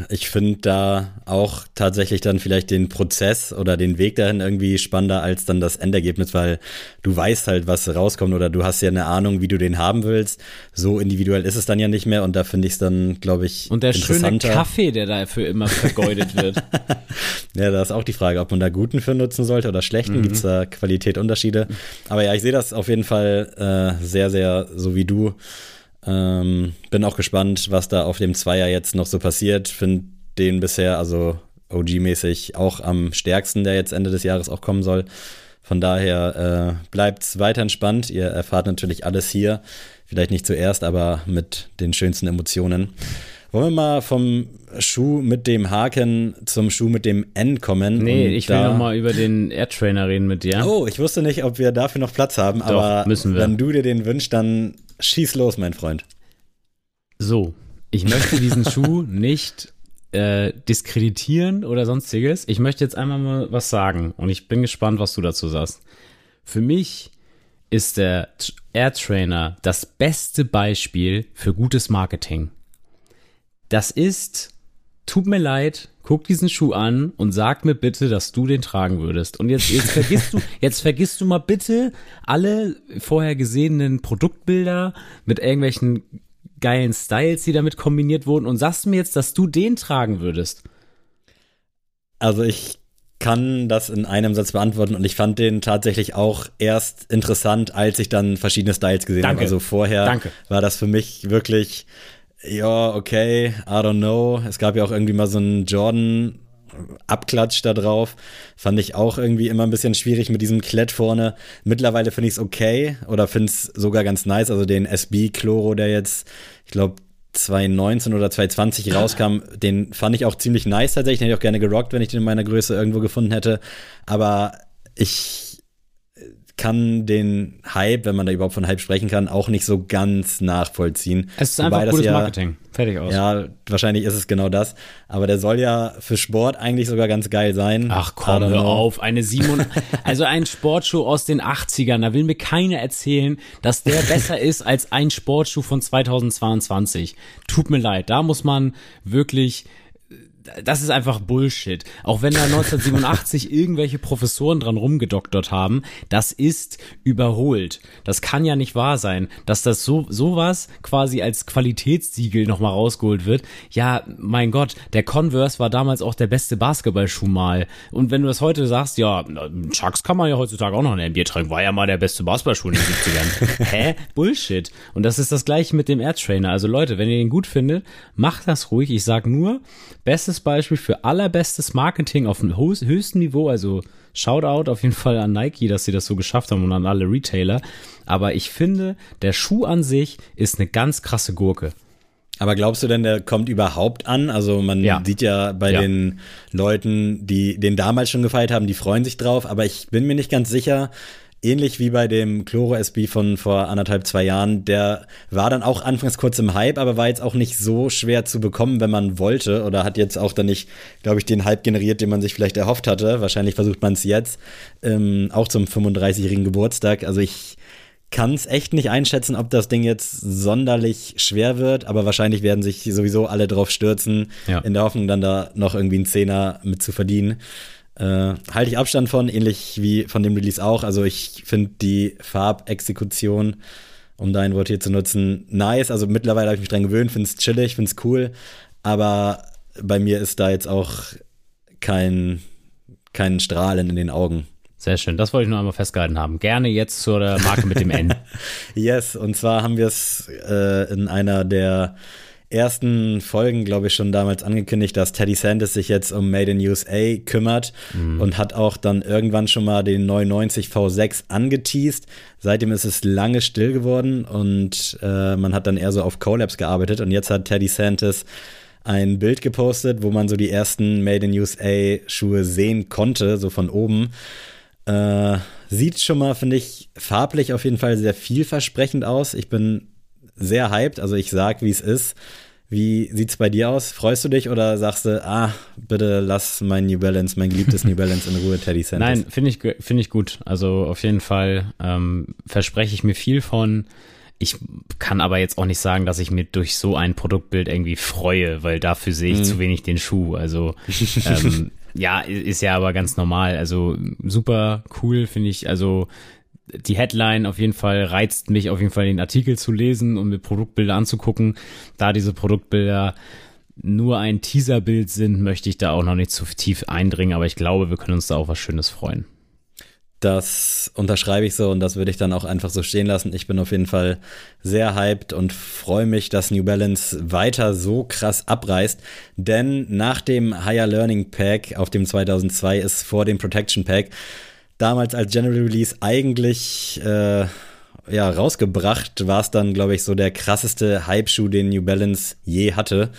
Äh, ich finde da auch tatsächlich dann vielleicht den Prozess oder den Weg dahin irgendwie spannender als dann das Endergebnis, weil du weißt halt, was rauskommt oder du hast ja eine Ahnung, wie du den haben willst. So individuell ist es dann ja nicht mehr und da finde ich es dann, glaube ich, Und der schöne Kaffee, der dafür immer vergeudet wird. [LAUGHS] ja, da ist auch die Frage, ob man da guten für nutzen sollte oder schlechten. Mhm. Gibt es da Qualitätunterschiede? Aber ja, ich sehe das auf jeden Fall äh, sehr, sehr so wie du. Ähm, bin auch gespannt, was da auf dem Zweier jetzt noch so passiert. Finde den bisher, also OG-mäßig, auch am stärksten, der jetzt Ende des Jahres auch kommen soll. Von daher äh, bleibt weiter entspannt. Ihr erfahrt natürlich alles hier. Vielleicht nicht zuerst, aber mit den schönsten Emotionen. Wollen wir mal vom Schuh mit dem Haken zum Schuh mit dem N kommen? Nee, ich will noch mal über den Air Trainer reden mit dir. Oh, ich wusste nicht, ob wir dafür noch Platz haben, Doch, aber müssen wir. wenn du dir den wünschst, dann schieß los, mein Freund. So, ich möchte diesen [LAUGHS] Schuh nicht äh, diskreditieren oder sonstiges. Ich möchte jetzt einmal mal was sagen und ich bin gespannt, was du dazu sagst. Für mich ist der Air Trainer das beste Beispiel für gutes Marketing das ist, tut mir leid, guck diesen Schuh an und sag mir bitte, dass du den tragen würdest. Und jetzt, jetzt vergisst du, [LAUGHS] jetzt vergisst du mal bitte alle vorher gesehenen Produktbilder mit irgendwelchen geilen Styles, die damit kombiniert wurden und sagst mir jetzt, dass du den tragen würdest. Also ich kann das in einem Satz beantworten und ich fand den tatsächlich auch erst interessant, als ich dann verschiedene Styles gesehen habe. Also vorher Danke. war das für mich wirklich ja, okay, I don't know. Es gab ja auch irgendwie mal so einen Jordan Abklatsch da drauf. Fand ich auch irgendwie immer ein bisschen schwierig mit diesem Klett vorne. Mittlerweile finde ich es okay oder finde es sogar ganz nice. Also den SB Chloro, der jetzt, ich glaube, 2019 oder 2020 rauskam, den fand ich auch ziemlich nice tatsächlich. Den hätte ich auch gerne gerockt, wenn ich den in meiner Größe irgendwo gefunden hätte. Aber ich kann den Hype, wenn man da überhaupt von Hype sprechen kann, auch nicht so ganz nachvollziehen. Es ist einfach gutes ja, Marketing. Fertig aus. Ja, wahrscheinlich ist es genau das. Aber der soll ja für Sport eigentlich sogar ganz geil sein. Ach komm, hör auf. Eine Simon, [LAUGHS] also ein Sportschuh aus den 80ern. Da will mir keiner erzählen, dass der besser [LAUGHS] ist als ein Sportschuh von 2022. Tut mir leid. Da muss man wirklich das ist einfach Bullshit. Auch wenn da 1987 [LAUGHS] irgendwelche Professoren dran rumgedoktert haben, das ist überholt. Das kann ja nicht wahr sein, dass das so sowas quasi als Qualitätssiegel nochmal rausgeholt wird. Ja, mein Gott, der Converse war damals auch der beste Basketballschuh mal. Und wenn du das heute sagst, ja, Chucks kann man ja heutzutage auch noch in NBA tragen, war ja mal der beste Basketballschuh in den 70ern. [LAUGHS] Hä? Bullshit. Und das ist das gleiche mit dem Air Trainer. Also Leute, wenn ihr den gut findet, macht das ruhig. Ich sag nur, bestes Beispiel für allerbestes Marketing auf dem höchsten Niveau. Also Shoutout auf jeden Fall an Nike, dass sie das so geschafft haben und an alle Retailer. Aber ich finde, der Schuh an sich ist eine ganz krasse Gurke. Aber glaubst du denn, der kommt überhaupt an? Also man ja. sieht ja bei ja. den Leuten, die den damals schon gefeiert haben, die freuen sich drauf. Aber ich bin mir nicht ganz sicher, ähnlich wie bei dem Chloro SB von vor anderthalb, zwei Jahren, der war dann auch anfangs kurz im Hype, aber war jetzt auch nicht so schwer zu bekommen, wenn man wollte oder hat jetzt auch dann nicht, glaube ich, den Hype generiert, den man sich vielleicht erhofft hatte. Wahrscheinlich versucht man es jetzt, ähm, auch zum 35-jährigen Geburtstag. Also ich kann es echt nicht einschätzen, ob das Ding jetzt sonderlich schwer wird, aber wahrscheinlich werden sich sowieso alle drauf stürzen, ja. in der Hoffnung dann da noch irgendwie einen Zehner mit zu verdienen. Äh, halte ich Abstand von, ähnlich wie von dem Release auch. Also ich finde die Farbexekution, um dein Wort hier zu nutzen, nice. Also mittlerweile habe ich mich dran gewöhnt, finde es chillig, finde es cool. Aber bei mir ist da jetzt auch kein, kein Strahlen in den Augen. Sehr schön, das wollte ich nur einmal festgehalten haben. Gerne jetzt zur Marke mit dem N. [LAUGHS] yes, und zwar haben wir es äh, in einer der ersten Folgen, glaube ich, schon damals angekündigt, dass Teddy Sanders sich jetzt um Made in USA kümmert mhm. und hat auch dann irgendwann schon mal den 990 V6 angeteased. Seitdem ist es lange still geworden und äh, man hat dann eher so auf Collabs gearbeitet und jetzt hat Teddy Santis ein Bild gepostet, wo man so die ersten Made in USA Schuhe sehen konnte, so von oben. Äh, sieht schon mal, finde ich, farblich auf jeden Fall sehr vielversprechend aus. Ich bin sehr hyped. Also ich sag, wie es ist. Wie sieht's bei dir aus? Freust du dich oder sagst du, ah, bitte lass mein New Balance, mein geliebtes New Balance in Ruhe, Teddy Sanders? Nein, finde ich, finde ich gut. Also auf jeden Fall ähm, verspreche ich mir viel von. Ich kann aber jetzt auch nicht sagen, dass ich mir durch so ein Produktbild irgendwie freue, weil dafür sehe ich mhm. zu wenig den Schuh. Also [LAUGHS] ähm, ja, ist ja aber ganz normal. Also super cool finde ich. Also die Headline auf jeden Fall reizt mich auf jeden Fall den Artikel zu lesen und mir Produktbilder anzugucken. Da diese Produktbilder nur ein Teaserbild sind, möchte ich da auch noch nicht zu tief eindringen, aber ich glaube, wir können uns da auch was Schönes freuen. Das unterschreibe ich so und das würde ich dann auch einfach so stehen lassen. Ich bin auf jeden Fall sehr hyped und freue mich, dass New Balance weiter so krass abreißt. Denn nach dem Higher Learning Pack auf dem 2002 ist vor dem Protection Pack damals als General Release eigentlich äh, ja, rausgebracht, war es dann, glaube ich, so der krasseste Hype-Schuh, den New Balance je hatte.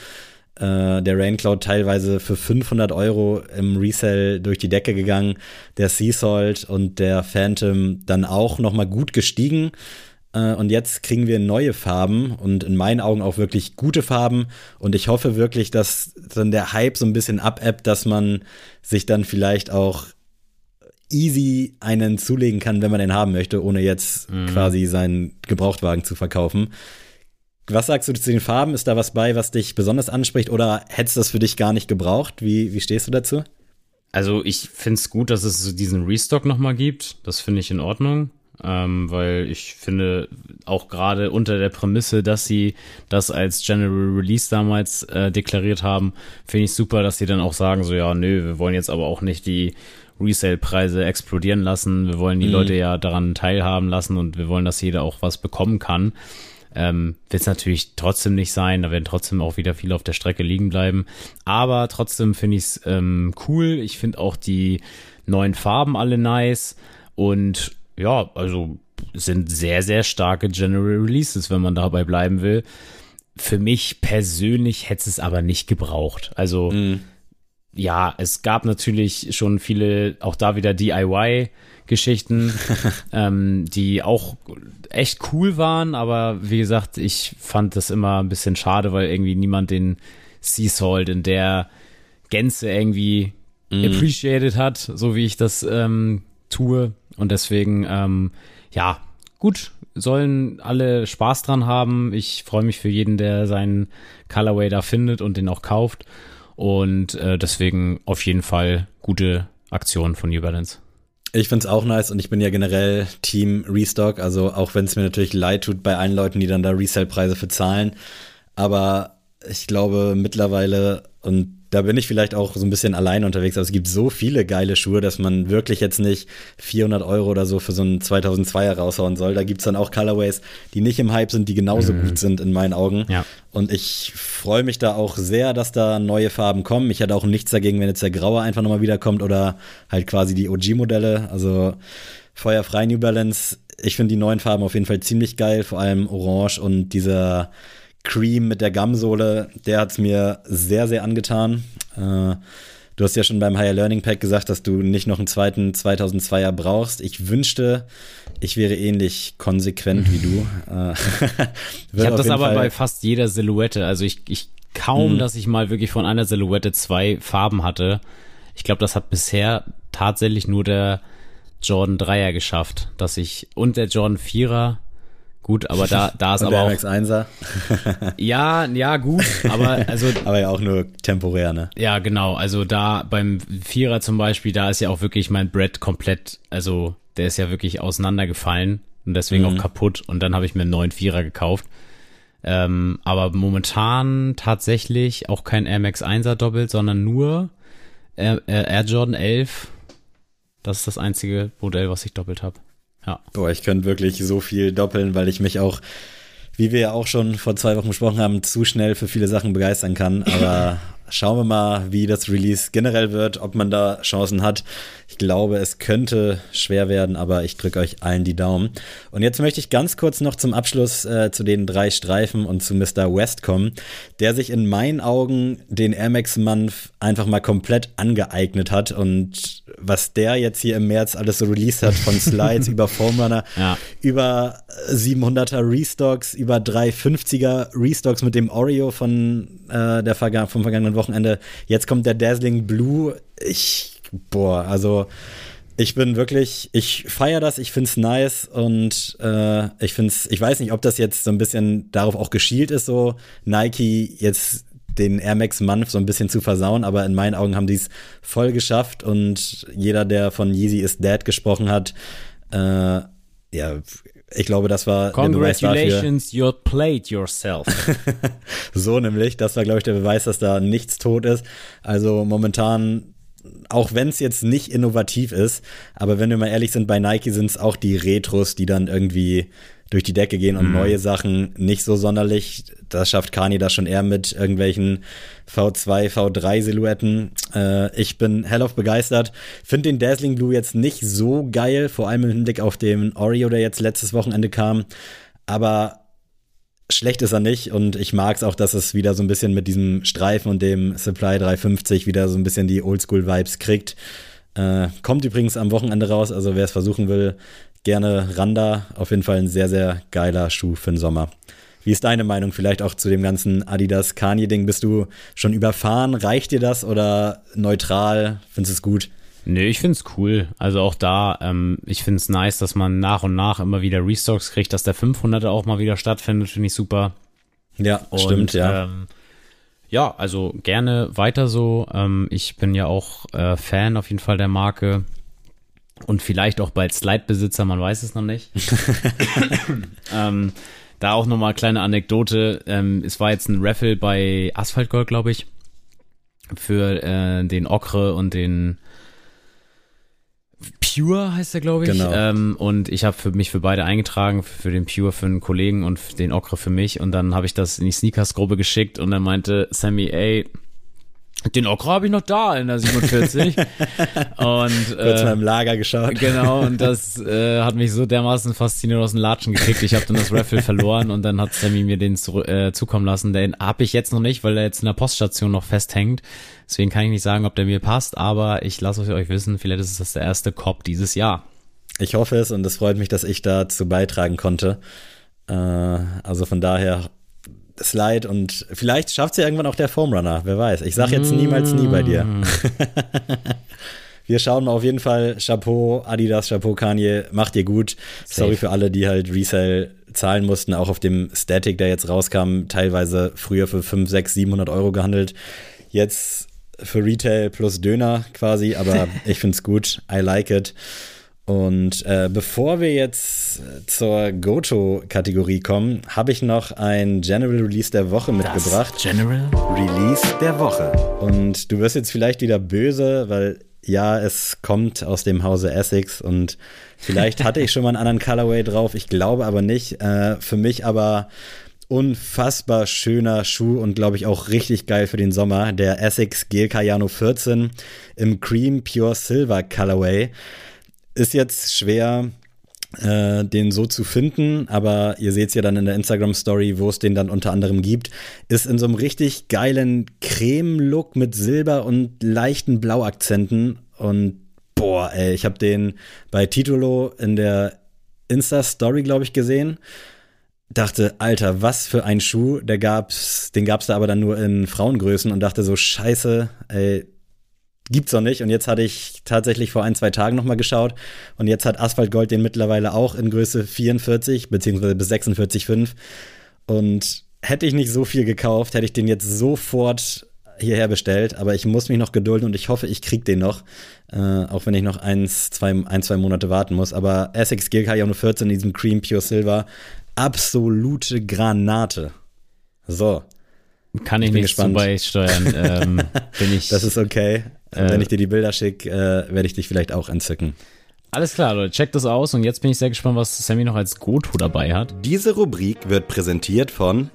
Äh, der Raincloud teilweise für 500 Euro im Resell durch die Decke gegangen. Der Sea und der Phantom dann auch nochmal gut gestiegen. Äh, und jetzt kriegen wir neue Farben und in meinen Augen auch wirklich gute Farben. Und ich hoffe wirklich, dass dann der Hype so ein bisschen abebbt, dass man sich dann vielleicht auch easy einen zulegen kann, wenn man den haben möchte, ohne jetzt mhm. quasi seinen Gebrauchtwagen zu verkaufen. Was sagst du zu den Farben? Ist da was bei, was dich besonders anspricht oder hättest du das für dich gar nicht gebraucht? Wie, wie stehst du dazu? Also ich finde es gut, dass es diesen Restock nochmal gibt. Das finde ich in Ordnung. Ähm, weil ich finde auch gerade unter der Prämisse, dass sie das als General Release damals äh, deklariert haben, finde ich super, dass sie dann auch sagen, so ja, nö, wir wollen jetzt aber auch nicht die Resale-Preise explodieren lassen. Wir wollen die mhm. Leute ja daran teilhaben lassen und wir wollen, dass jeder auch was bekommen kann. Ähm, Wird es natürlich trotzdem nicht sein, da werden trotzdem auch wieder viele auf der Strecke liegen bleiben. Aber trotzdem finde ich es ähm, cool. Ich finde auch die neuen Farben alle nice. Und ja, also sind sehr, sehr starke General Releases, wenn man dabei bleiben will. für mich persönlich hätte es aber nicht gebraucht. Also mhm. Ja, es gab natürlich schon viele, auch da wieder DIY-Geschichten, [LAUGHS] ähm, die auch echt cool waren, aber wie gesagt, ich fand das immer ein bisschen schade, weil irgendwie niemand den Sea Salt in der Gänze irgendwie mm. appreciated hat, so wie ich das ähm, tue. Und deswegen, ähm, ja, gut, sollen alle Spaß dran haben. Ich freue mich für jeden, der seinen Colorway da findet und den auch kauft. Und äh, deswegen auf jeden Fall gute Aktion von New Balance. Ich finde es auch nice und ich bin ja generell Team Restock, also auch wenn es mir natürlich leid tut bei allen Leuten, die dann da Resale-Preise für zahlen. Aber ich glaube mittlerweile, und da bin ich vielleicht auch so ein bisschen allein unterwegs, aber es gibt so viele geile Schuhe, dass man wirklich jetzt nicht 400 Euro oder so für so einen 2002er raushauen soll. Da gibt's dann auch Colorways, die nicht im Hype sind, die genauso mhm. gut sind in meinen Augen. Ja. Und ich freue mich da auch sehr, dass da neue Farben kommen. Ich hätte auch nichts dagegen, wenn jetzt der Graue einfach nochmal wiederkommt oder halt quasi die OG-Modelle. Also feuerfrei New Balance. Ich finde die neuen Farben auf jeden Fall ziemlich geil, vor allem Orange und dieser Cream mit der Gamsohle, der hat es mir sehr, sehr angetan. Äh, du hast ja schon beim Higher Learning Pack gesagt, dass du nicht noch einen zweiten 2002er brauchst. Ich wünschte, ich wäre ähnlich konsequent wie du. Äh, [LAUGHS] ich habe das aber Fall bei fast jeder Silhouette. Also ich, ich kaum, hm. dass ich mal wirklich von einer Silhouette zwei Farben hatte. Ich glaube, das hat bisher tatsächlich nur der Jordan 3er geschafft, dass ich und der Jordan 4er Gut, aber da, da ist aber auch. MX1er. [LAUGHS] ja, ja, gut, aber also. [LAUGHS] aber ja auch nur temporär, ne? Ja, genau. Also da beim Vierer zum Beispiel, da ist ja auch wirklich mein Brett komplett, also der ist ja wirklich auseinandergefallen und deswegen mhm. auch kaputt. Und dann habe ich mir einen neuen Vierer gekauft. Ähm, aber momentan tatsächlich auch kein Air Max 1er doppelt, sondern nur Air, Air Jordan 11. Das ist das einzige Modell, was ich doppelt habe. Ja. Boah, ich könnte wirklich so viel doppeln, weil ich mich auch, wie wir ja auch schon vor zwei Wochen besprochen haben, zu schnell für viele Sachen begeistern kann. [LAUGHS] Aber schauen wir mal, wie das Release generell wird, ob man da Chancen hat. Ich glaube, es könnte schwer werden, aber ich drücke euch allen die Daumen. Und jetzt möchte ich ganz kurz noch zum Abschluss äh, zu den drei Streifen und zu Mr. West kommen, der sich in meinen Augen den Air Max Month einfach mal komplett angeeignet hat und was der jetzt hier im März alles so released hat, von [LAUGHS] Slides über Foam Runner, ja. über 700er Restocks, über 350er Restocks mit dem Oreo von äh, der Verga vom vergangenen Wochenende. Jetzt kommt der Dazzling Blue. Ich boah, also ich bin wirklich, ich feiere das, ich find's nice und äh, ich find's, ich weiß nicht, ob das jetzt so ein bisschen darauf auch geschielt ist, so Nike jetzt den Air Max Month so ein bisschen zu versauen, aber in meinen Augen haben die es voll geschafft und jeder, der von Yeezy is Dead gesprochen hat, äh, ja, ich glaube, das war Congratulations, you played yourself. [LAUGHS] so nämlich, das war, glaube ich, der Beweis, dass da nichts tot ist. Also momentan auch wenn es jetzt nicht innovativ ist, aber wenn wir mal ehrlich sind, bei Nike sind es auch die Retros, die dann irgendwie durch die Decke gehen und mhm. neue Sachen nicht so sonderlich. Das schafft Kani da schon eher mit irgendwelchen V2, V3 Silhouetten. Äh, ich bin hell of begeistert. Finde den Dazzling Blue jetzt nicht so geil, vor allem im Hinblick auf den Oreo, der jetzt letztes Wochenende kam. Aber schlecht ist er nicht und ich mag es auch, dass es wieder so ein bisschen mit diesem Streifen und dem Supply 350 wieder so ein bisschen die Oldschool-Vibes kriegt. Äh, kommt übrigens am Wochenende raus, also wer es versuchen will, gerne Randa. Auf jeden Fall ein sehr, sehr geiler Schuh für den Sommer. Wie ist deine Meinung vielleicht auch zu dem ganzen Adidas Kanye-Ding? Bist du schon überfahren? Reicht dir das oder neutral? Findest du es gut? Nö, ich find's cool. Also auch da, ähm, ich find's nice, dass man nach und nach immer wieder Restocks kriegt, dass der 500er auch mal wieder stattfindet, finde ich super. Ja, und, stimmt, ja. Ähm, ja, also gerne weiter so. Ähm, ich bin ja auch äh, Fan auf jeden Fall der Marke und vielleicht auch bald Slide-Besitzer, man weiß es noch nicht. [LAUGHS] ähm, da auch nochmal kleine Anekdote. Ähm, es war jetzt ein Raffle bei Asphalt Gold, glaube ich, für äh, den Okre und den Pure heißt er, glaube ich. Genau. Ähm, und ich habe für mich für beide eingetragen, für den Pure für einen Kollegen und den Okre für mich. Und dann habe ich das in die Sneakers-Gruppe geschickt und dann meinte Sammy, ey, Den Okra habe ich noch da in der 47. [LAUGHS] und Kurz äh, mal im Lager geschaut. Genau, und [LAUGHS] das äh, hat mich so dermaßen fasziniert aus den Latschen gekriegt. Ich habe dann das Raffle [LAUGHS] verloren und dann hat Sammy mir den zu, äh, zukommen lassen. Den habe ich jetzt noch nicht, weil er jetzt in der Poststation noch festhängt. Deswegen kann ich nicht sagen, ob der mir passt, aber ich lasse euch wissen, vielleicht ist es der erste Cop dieses Jahr. Ich hoffe es und es freut mich, dass ich dazu beitragen konnte. Äh, also von daher Slide und vielleicht schafft es ja irgendwann auch der Foam Runner, wer weiß. Ich sag jetzt niemals nie bei dir. Mm. [LAUGHS] Wir schauen mal auf jeden Fall. Chapeau, Adidas, Chapeau, Kanye, macht ihr gut. Safe. Sorry für alle, die halt Resale zahlen mussten, auch auf dem Static, der jetzt rauskam, teilweise früher für 5, 6, 700 Euro gehandelt. Jetzt für Retail plus Döner quasi, aber [LAUGHS] ich find's gut. I like it. Und äh, bevor wir jetzt zur Goto-Kategorie kommen, habe ich noch ein General Release der Woche mitgebracht. Das General Release der Woche. Und du wirst jetzt vielleicht wieder böse, weil ja, es kommt aus dem Hause Essex und vielleicht hatte ich schon mal einen anderen Colorway drauf. Ich glaube aber nicht. Äh, für mich aber unfassbar schöner Schuh und glaube ich auch richtig geil für den Sommer. Der Essex Gel Cayano 14 im Cream Pure Silver Colorway ist jetzt schwer, äh, den so zu finden, aber ihr seht es ja dann in der Instagram-Story, wo es den dann unter anderem gibt, ist in so einem richtig geilen Creme-Look mit Silber und leichten Blauakzenten. Und boah, ey, ich habe den bei Titolo in der Insta-Story, glaube ich, gesehen. Dachte, Alter, was für ein Schuh, der gab's, den gab's da aber dann nur in Frauengrößen und dachte so, scheiße, ey, gibt's noch nicht. Und jetzt hatte ich tatsächlich vor ein, zwei Tagen nochmal geschaut. Und jetzt hat Asphalt Gold den mittlerweile auch in Größe 44 beziehungsweise bis 46,5. Und hätte ich nicht so viel gekauft, hätte ich den jetzt sofort hierher bestellt. Aber ich muss mich noch gedulden und ich hoffe, ich krieg den noch. Äh, auch wenn ich noch eins, zwei, ein, zwei Monate warten muss. Aber Essex GK ja nur 14 in diesem Cream Pure Silver. Absolute Granate. So. Kann ich, ich nicht gespannt. beisteuern. ähm, [LAUGHS] bin ich, das ist okay. Äh, Wenn ich dir die Bilder schicke, äh, werde ich dich vielleicht auch entzücken. Alles klar, Leute, checkt das aus und jetzt bin ich sehr gespannt, was Sammy noch als Goto dabei hat. Diese Rubrik wird präsentiert von.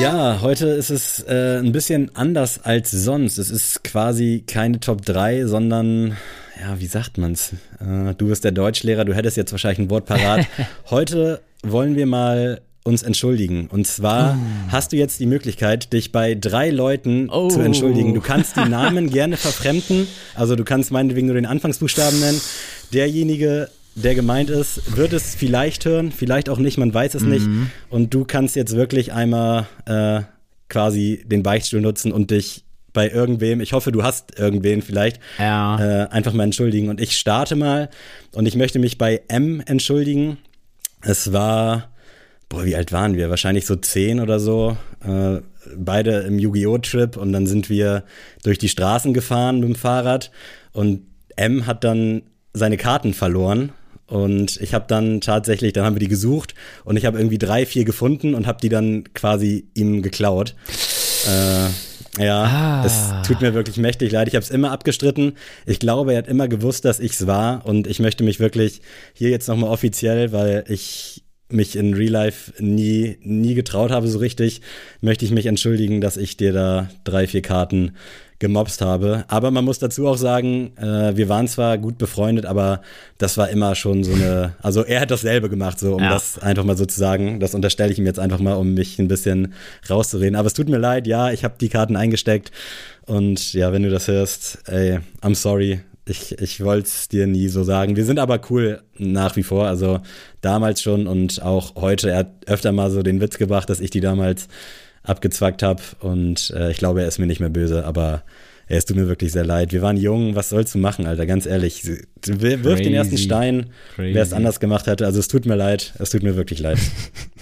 Ja, heute ist es äh, ein bisschen anders als sonst. Es ist quasi keine Top 3, sondern ja, wie sagt man's? Äh, du bist der Deutschlehrer, du hättest jetzt wahrscheinlich ein Wort parat. [LAUGHS] Heute wollen wir mal uns entschuldigen. Und zwar oh. hast du jetzt die Möglichkeit, dich bei drei Leuten oh. zu entschuldigen. Du kannst die [LAUGHS] Namen gerne verfremden. Also du kannst meinetwegen nur den Anfangsbuchstaben nennen. Derjenige, der gemeint ist, wird es vielleicht hören, vielleicht auch nicht, man weiß es mhm. nicht. Und du kannst jetzt wirklich einmal äh, quasi den Beichtstuhl nutzen und dich bei irgendwem, ich hoffe, du hast irgendwen vielleicht, ja. äh, einfach mal entschuldigen. Und ich starte mal und ich möchte mich bei M entschuldigen. Es war boah, wie alt waren wir? Wahrscheinlich so zehn oder so. Äh, beide im Yu-Gi-Oh! Trip und dann sind wir durch die Straßen gefahren mit dem Fahrrad und M hat dann seine Karten verloren und ich habe dann tatsächlich, dann haben wir die gesucht und ich habe irgendwie drei, vier gefunden und habe die dann quasi ihm geklaut. Äh, ja, ah. es tut mir wirklich mächtig leid. Ich habe es immer abgestritten. Ich glaube, er hat immer gewusst, dass ich es war und ich möchte mich wirklich hier jetzt nochmal offiziell, weil ich mich in Real Life nie, nie getraut habe so richtig, möchte ich mich entschuldigen, dass ich dir da drei, vier Karten gemobst habe. Aber man muss dazu auch sagen, äh, wir waren zwar gut befreundet, aber das war immer schon so eine, [LAUGHS] also er hat dasselbe gemacht, so um ja. das einfach mal so zu sagen. Das unterstelle ich ihm jetzt einfach mal, um mich ein bisschen rauszureden. Aber es tut mir leid, ja, ich habe die Karten eingesteckt. Und ja, wenn du das hörst, ey, I'm sorry, ich, ich wollte es dir nie so sagen. Wir sind aber cool nach wie vor. Also damals schon und auch heute. Er hat öfter mal so den Witz gebracht, dass ich die damals abgezwackt habe. Und äh, ich glaube, er ist mir nicht mehr böse, aber es tut mir wirklich sehr leid. Wir waren jung, was sollst du machen, Alter? Ganz ehrlich. Wirf den ersten Stein, wer es anders gemacht hätte. Also es tut mir leid, es tut mir wirklich leid. [LAUGHS]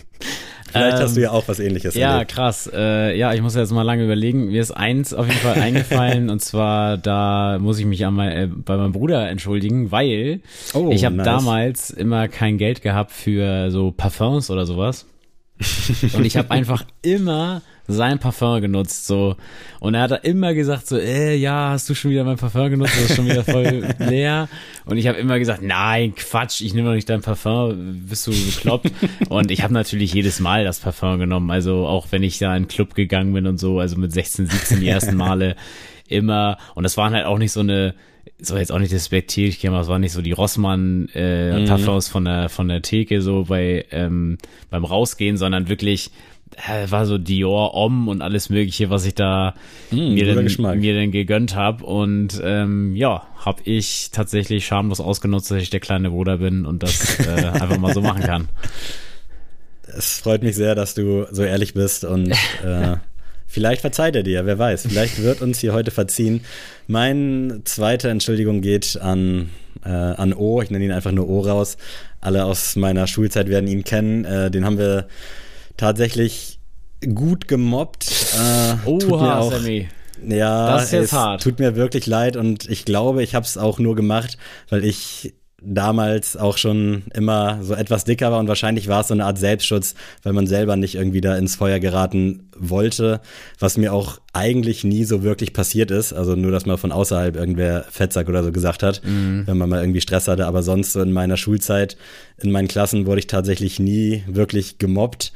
Vielleicht ähm, hast du ja auch was ähnliches. Ja, erlebt. krass. Äh, ja, ich muss jetzt mal lange überlegen. Mir ist eins auf jeden Fall [LAUGHS] eingefallen und zwar da muss ich mich an mein, äh, bei meinem Bruder entschuldigen, weil oh, ich habe nice. damals immer kein Geld gehabt für so Parfums oder sowas. [LAUGHS] Und ich habe einfach immer sein Parfum genutzt, so. Und er hat da immer gesagt, so, äh, ja, hast du schon wieder mein Parfum genutzt, das ist schon wieder voll [LAUGHS] leer. Und ich habe immer gesagt, nein, Quatsch, ich nehme doch nicht dein Parfum, bist du bekloppt? und ich habe natürlich jedes Mal das Parfum genommen, also auch wenn ich da in den Club gegangen bin und so, also mit 16, 17 die ersten Male immer. Und das waren halt auch nicht so eine, soll jetzt auch nicht despektierlich aber es war nicht so die Rossmann äh, mhm. Parfums von der von der Theke so bei ähm, beim Rausgehen, sondern wirklich war so Dior, Om und alles Mögliche, was ich da mm, mir, denn, mir denn gegönnt habe. Und ähm, ja, habe ich tatsächlich schamlos ausgenutzt, dass ich der kleine Bruder bin und das äh, [LAUGHS] einfach mal so machen kann. Es freut mich sehr, dass du so ehrlich bist und [LAUGHS] äh, vielleicht verzeiht er dir, wer weiß. Vielleicht wird uns hier heute verziehen. Mein zweite Entschuldigung geht an, äh, an O. Ich nenne ihn einfach nur O raus. Alle aus meiner Schulzeit werden ihn kennen. Äh, den haben wir tatsächlich gut gemobbt. Äh, Oha, tut mir auch, Sammy. Ja, das ist jetzt hart. tut mir wirklich leid und ich glaube, ich habe es auch nur gemacht, weil ich damals auch schon immer so etwas dicker war und wahrscheinlich war es so eine Art Selbstschutz, weil man selber nicht irgendwie da ins Feuer geraten wollte, was mir auch eigentlich nie so wirklich passiert ist. Also nur, dass man von außerhalb irgendwer Fettsack oder so gesagt hat, mhm. wenn man mal irgendwie Stress hatte. Aber sonst so in meiner Schulzeit, in meinen Klassen wurde ich tatsächlich nie wirklich gemobbt.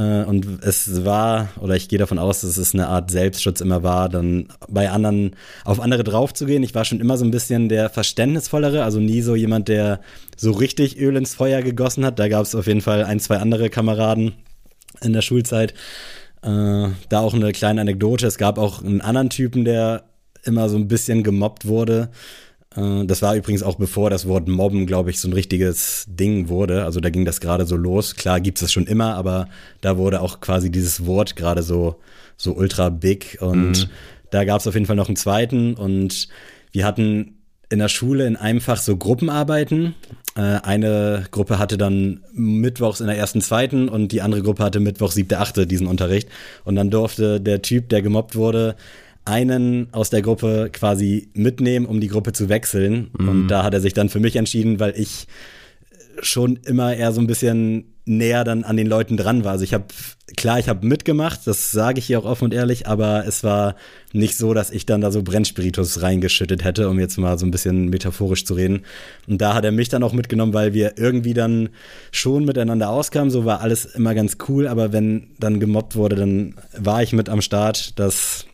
Äh, und es war, oder ich gehe davon aus, dass es eine Art Selbstschutz immer war, dann bei anderen, auf andere draufzugehen. Ich war schon immer so ein bisschen der Verständnisvollere, also nie so jemand, der so richtig Öl ins Feuer gegossen hat. Da gab es auf jeden Fall ein, zwei andere Kameraden in der Schulzeit. Äh, da auch eine kleine Anekdote. Es gab auch einen anderen Typen, der immer so ein bisschen gemobbt wurde. Äh, das war übrigens auch bevor das Wort Mobben, glaube ich, so ein richtiges Ding wurde. Also da ging das gerade so los. Klar gibt es das schon immer, aber da wurde auch quasi dieses Wort gerade so, so ultra big. Und mhm. da gab es auf jeden Fall noch einen zweiten. Und wir hatten in der Schule in einem Fach so Gruppenarbeiten. Äh, eine Gruppe hatte dann mittwochs in der ersten, zweiten und die andere Gruppe hatte mittwochs siebte, achte diesen Unterricht. Und dann durfte der Typ, der gemobbt wurde, einen aus der Gruppe quasi mitnehmen, um die Gruppe zu wechseln. Mhm. Und da hat er sich dann für mich entschieden, weil ich schon immer eher so ein bisschen näher dann an den Leuten dran war. Also ich habe, klar, ich habe mitgemacht, das sage ich hier auch offen und ehrlich, aber es war nicht so, dass ich dann da so Brennspiritus reingeschüttet hätte, um jetzt mal so ein bisschen metaphorisch zu reden. Und da hat er mich dann auch mitgenommen, weil wir irgendwie dann schon miteinander auskamen. So war alles immer ganz cool, aber wenn dann gemobbt wurde, dann war ich mit am Start. Das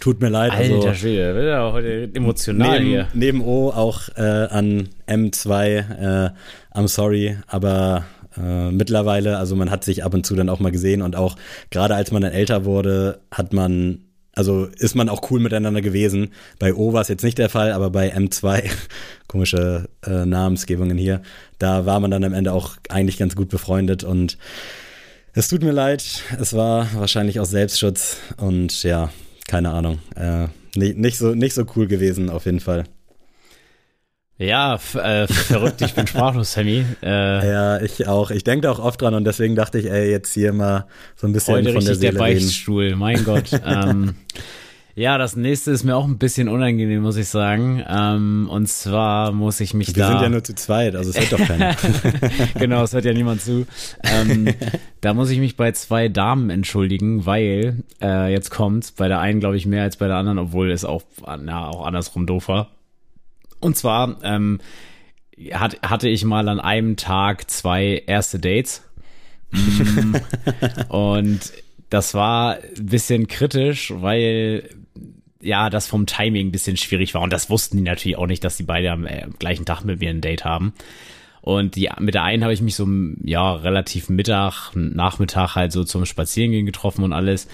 Tut mir leid. Also Alter also, Schwede, wird ja heute emotional neben, hier. Neben O auch äh, an M2, äh, I'm sorry, aber äh, mittlerweile, also man hat sich ab und zu dann auch mal gesehen und auch gerade als man dann älter wurde, hat man, also ist man auch cool miteinander gewesen. Bei O war es jetzt nicht der Fall, aber bei M2, [LAUGHS] komische äh, Namensgebungen hier, da war man dann am Ende auch eigentlich ganz gut befreundet und es tut mir leid, es war wahrscheinlich aus Selbstschutz und ja, keine Ahnung. Äh, nicht, nicht, so, nicht so cool gewesen, auf jeden Fall. Ja, äh, verrückt, ich bin sprachlos, Sammy. Äh, [LAUGHS] ja, ich auch. Ich denke auch oft dran und deswegen dachte ich, ey, jetzt hier mal so ein bisschen heute von der Seele der Beichtstuhl, reden. mein Gott. [LAUGHS] ähm, ja, das nächste ist mir auch ein bisschen unangenehm, muss ich sagen. Ähm, und zwar muss ich mich Wir da. Wir sind ja nur zu zweit, also es hört doch keiner. [LAUGHS] genau, es hört ja niemand zu. Ähm, da muss ich mich bei zwei Damen entschuldigen, weil äh, jetzt kommt bei der einen, glaube ich, mehr als bei der anderen, obwohl es auch, na, auch andersrum doof war. Und zwar ähm, hat, hatte ich mal an einem Tag zwei erste Dates. Mm. [LAUGHS] und das war ein bisschen kritisch, weil ja, das vom Timing ein bisschen schwierig war. Und das wussten die natürlich auch nicht, dass die beide am äh, gleichen Tag mit mir ein Date haben. Und die, mit der einen habe ich mich so, ja, relativ Mittag, Nachmittag halt so zum Spazierengehen getroffen und alles.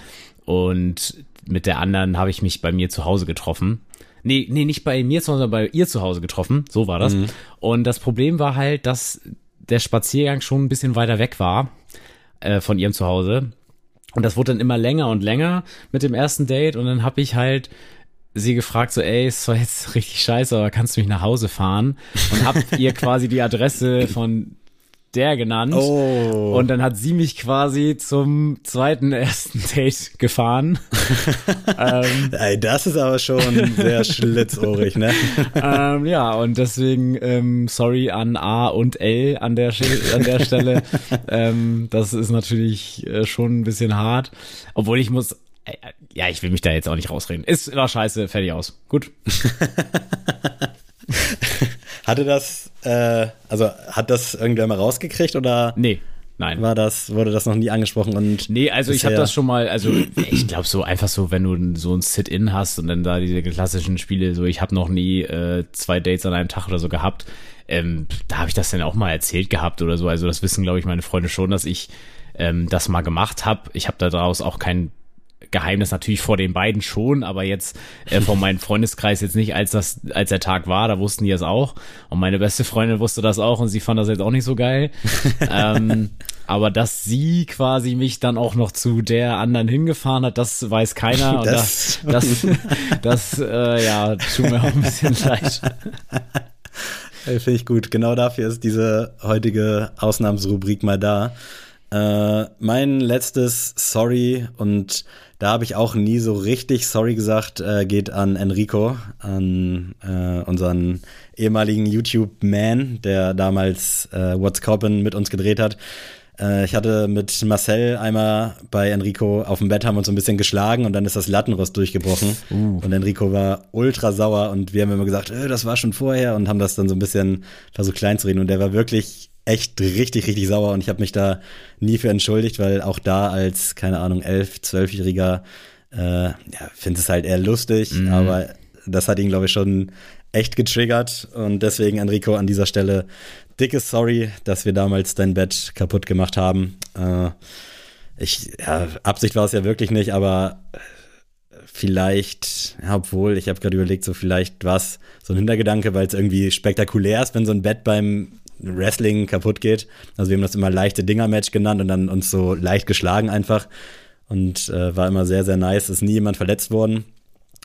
Und mit der anderen habe ich mich bei mir zu Hause getroffen. Nee, nee, nicht bei mir, sondern bei ihr zu Hause getroffen. So war das. Mhm. Und das Problem war halt, dass der Spaziergang schon ein bisschen weiter weg war äh, von ihrem Zuhause. Und das wurde dann immer länger und länger mit dem ersten Date und dann habe ich halt sie gefragt so, ey, ist zwar jetzt [LAUGHS] richtig scheiße, aber kannst du mich nach Hause fahren? Und hab ihr quasi die Adresse von der genannt. Oh. Und dann hat sie mich quasi zum zweiten [LAUGHS] ersten Date gefahren. [LAUGHS] ähm, Ey, das ist aber schon sehr [LAUGHS] schlitzohrig, ne? ähm, ja, und deswegen ähm, sorry an A und L an der, an der Stelle. ähm, das ist natürlich äh, schon ein bisschen hart. Obwohl ich muss äh, ja, ich will mich da jetzt auch nicht rausreden. Ist war scheiße, fertig aus. Gut. Hatte das, äh, also hat das irgendwer mal rausgekriegt oder? Nee. Nein. War das, wurde das noch nie angesprochen und. Nee, also ich habe das schon mal, also ich glaube so einfach so, wenn du so ein Sit-In hast und dann da diese klassischen Spiele, so ich habe noch nie äh, zwei Dates an einem Tag oder so gehabt, ähm, da habe ich das dann auch mal erzählt gehabt oder so. Also das wissen, glaube ich, meine Freunde schon, dass ich ähm, das mal gemacht habe. Ich habe daraus auch kein Geheimnis natürlich vor den beiden schon, aber jetzt äh, von meinem Freundeskreis jetzt nicht, als das, als der Tag war, da wussten die es auch. Und meine beste Freundin wusste das auch und sie fand das jetzt auch nicht so geil. [LAUGHS] ähm, aber dass sie quasi mich dann auch noch zu der anderen hingefahren hat, das weiß keiner. [LAUGHS] Und das, das, [LAUGHS] das, äh, ja, tut mir auch ein bisschen leid. Finde ich gut. Genau dafür ist diese heutige Ausnahmsrubrik mal da. Äh, mein letztes Sorry und da habe ich auch nie so richtig sorry gesagt, äh, geht an Enrico, an äh, unseren ehemaligen YouTube-Man, der damals äh, What's Coppin mit uns gedreht hat. Äh, ich hatte mit Marcel einmal bei Enrico auf dem Bett, haben uns so ein bisschen geschlagen und dann ist das Lattenrost durchgebrochen. Uh. Und Enrico war ultra sauer und wir haben immer gesagt, äh, das war schon vorher und haben das dann so ein bisschen versucht klein zu reden. Und der war wirklich echt richtig, richtig sauer und ich habe mich da nie für entschuldigt, weil auch da als, keine Ahnung, elf, zwölfjähriger, äh, ja, finde es halt eher lustig, mhm. aber das hat ihn, glaube ich, schon echt getriggert und deswegen, Enrico, an dieser Stelle dickes Sorry, dass wir damals dein Bett kaputt gemacht haben. Äh, ich, ja, Absicht war es ja wirklich nicht, aber vielleicht, ja, obwohl, ich habe gerade überlegt, so vielleicht war es so ein Hintergedanke, weil es irgendwie spektakulär ist, wenn so ein Bett beim Wrestling kaputt geht. Also wir haben das immer leichte Dinger-Match genannt und dann uns so leicht geschlagen einfach. Und äh, war immer sehr, sehr nice. Ist nie jemand verletzt worden.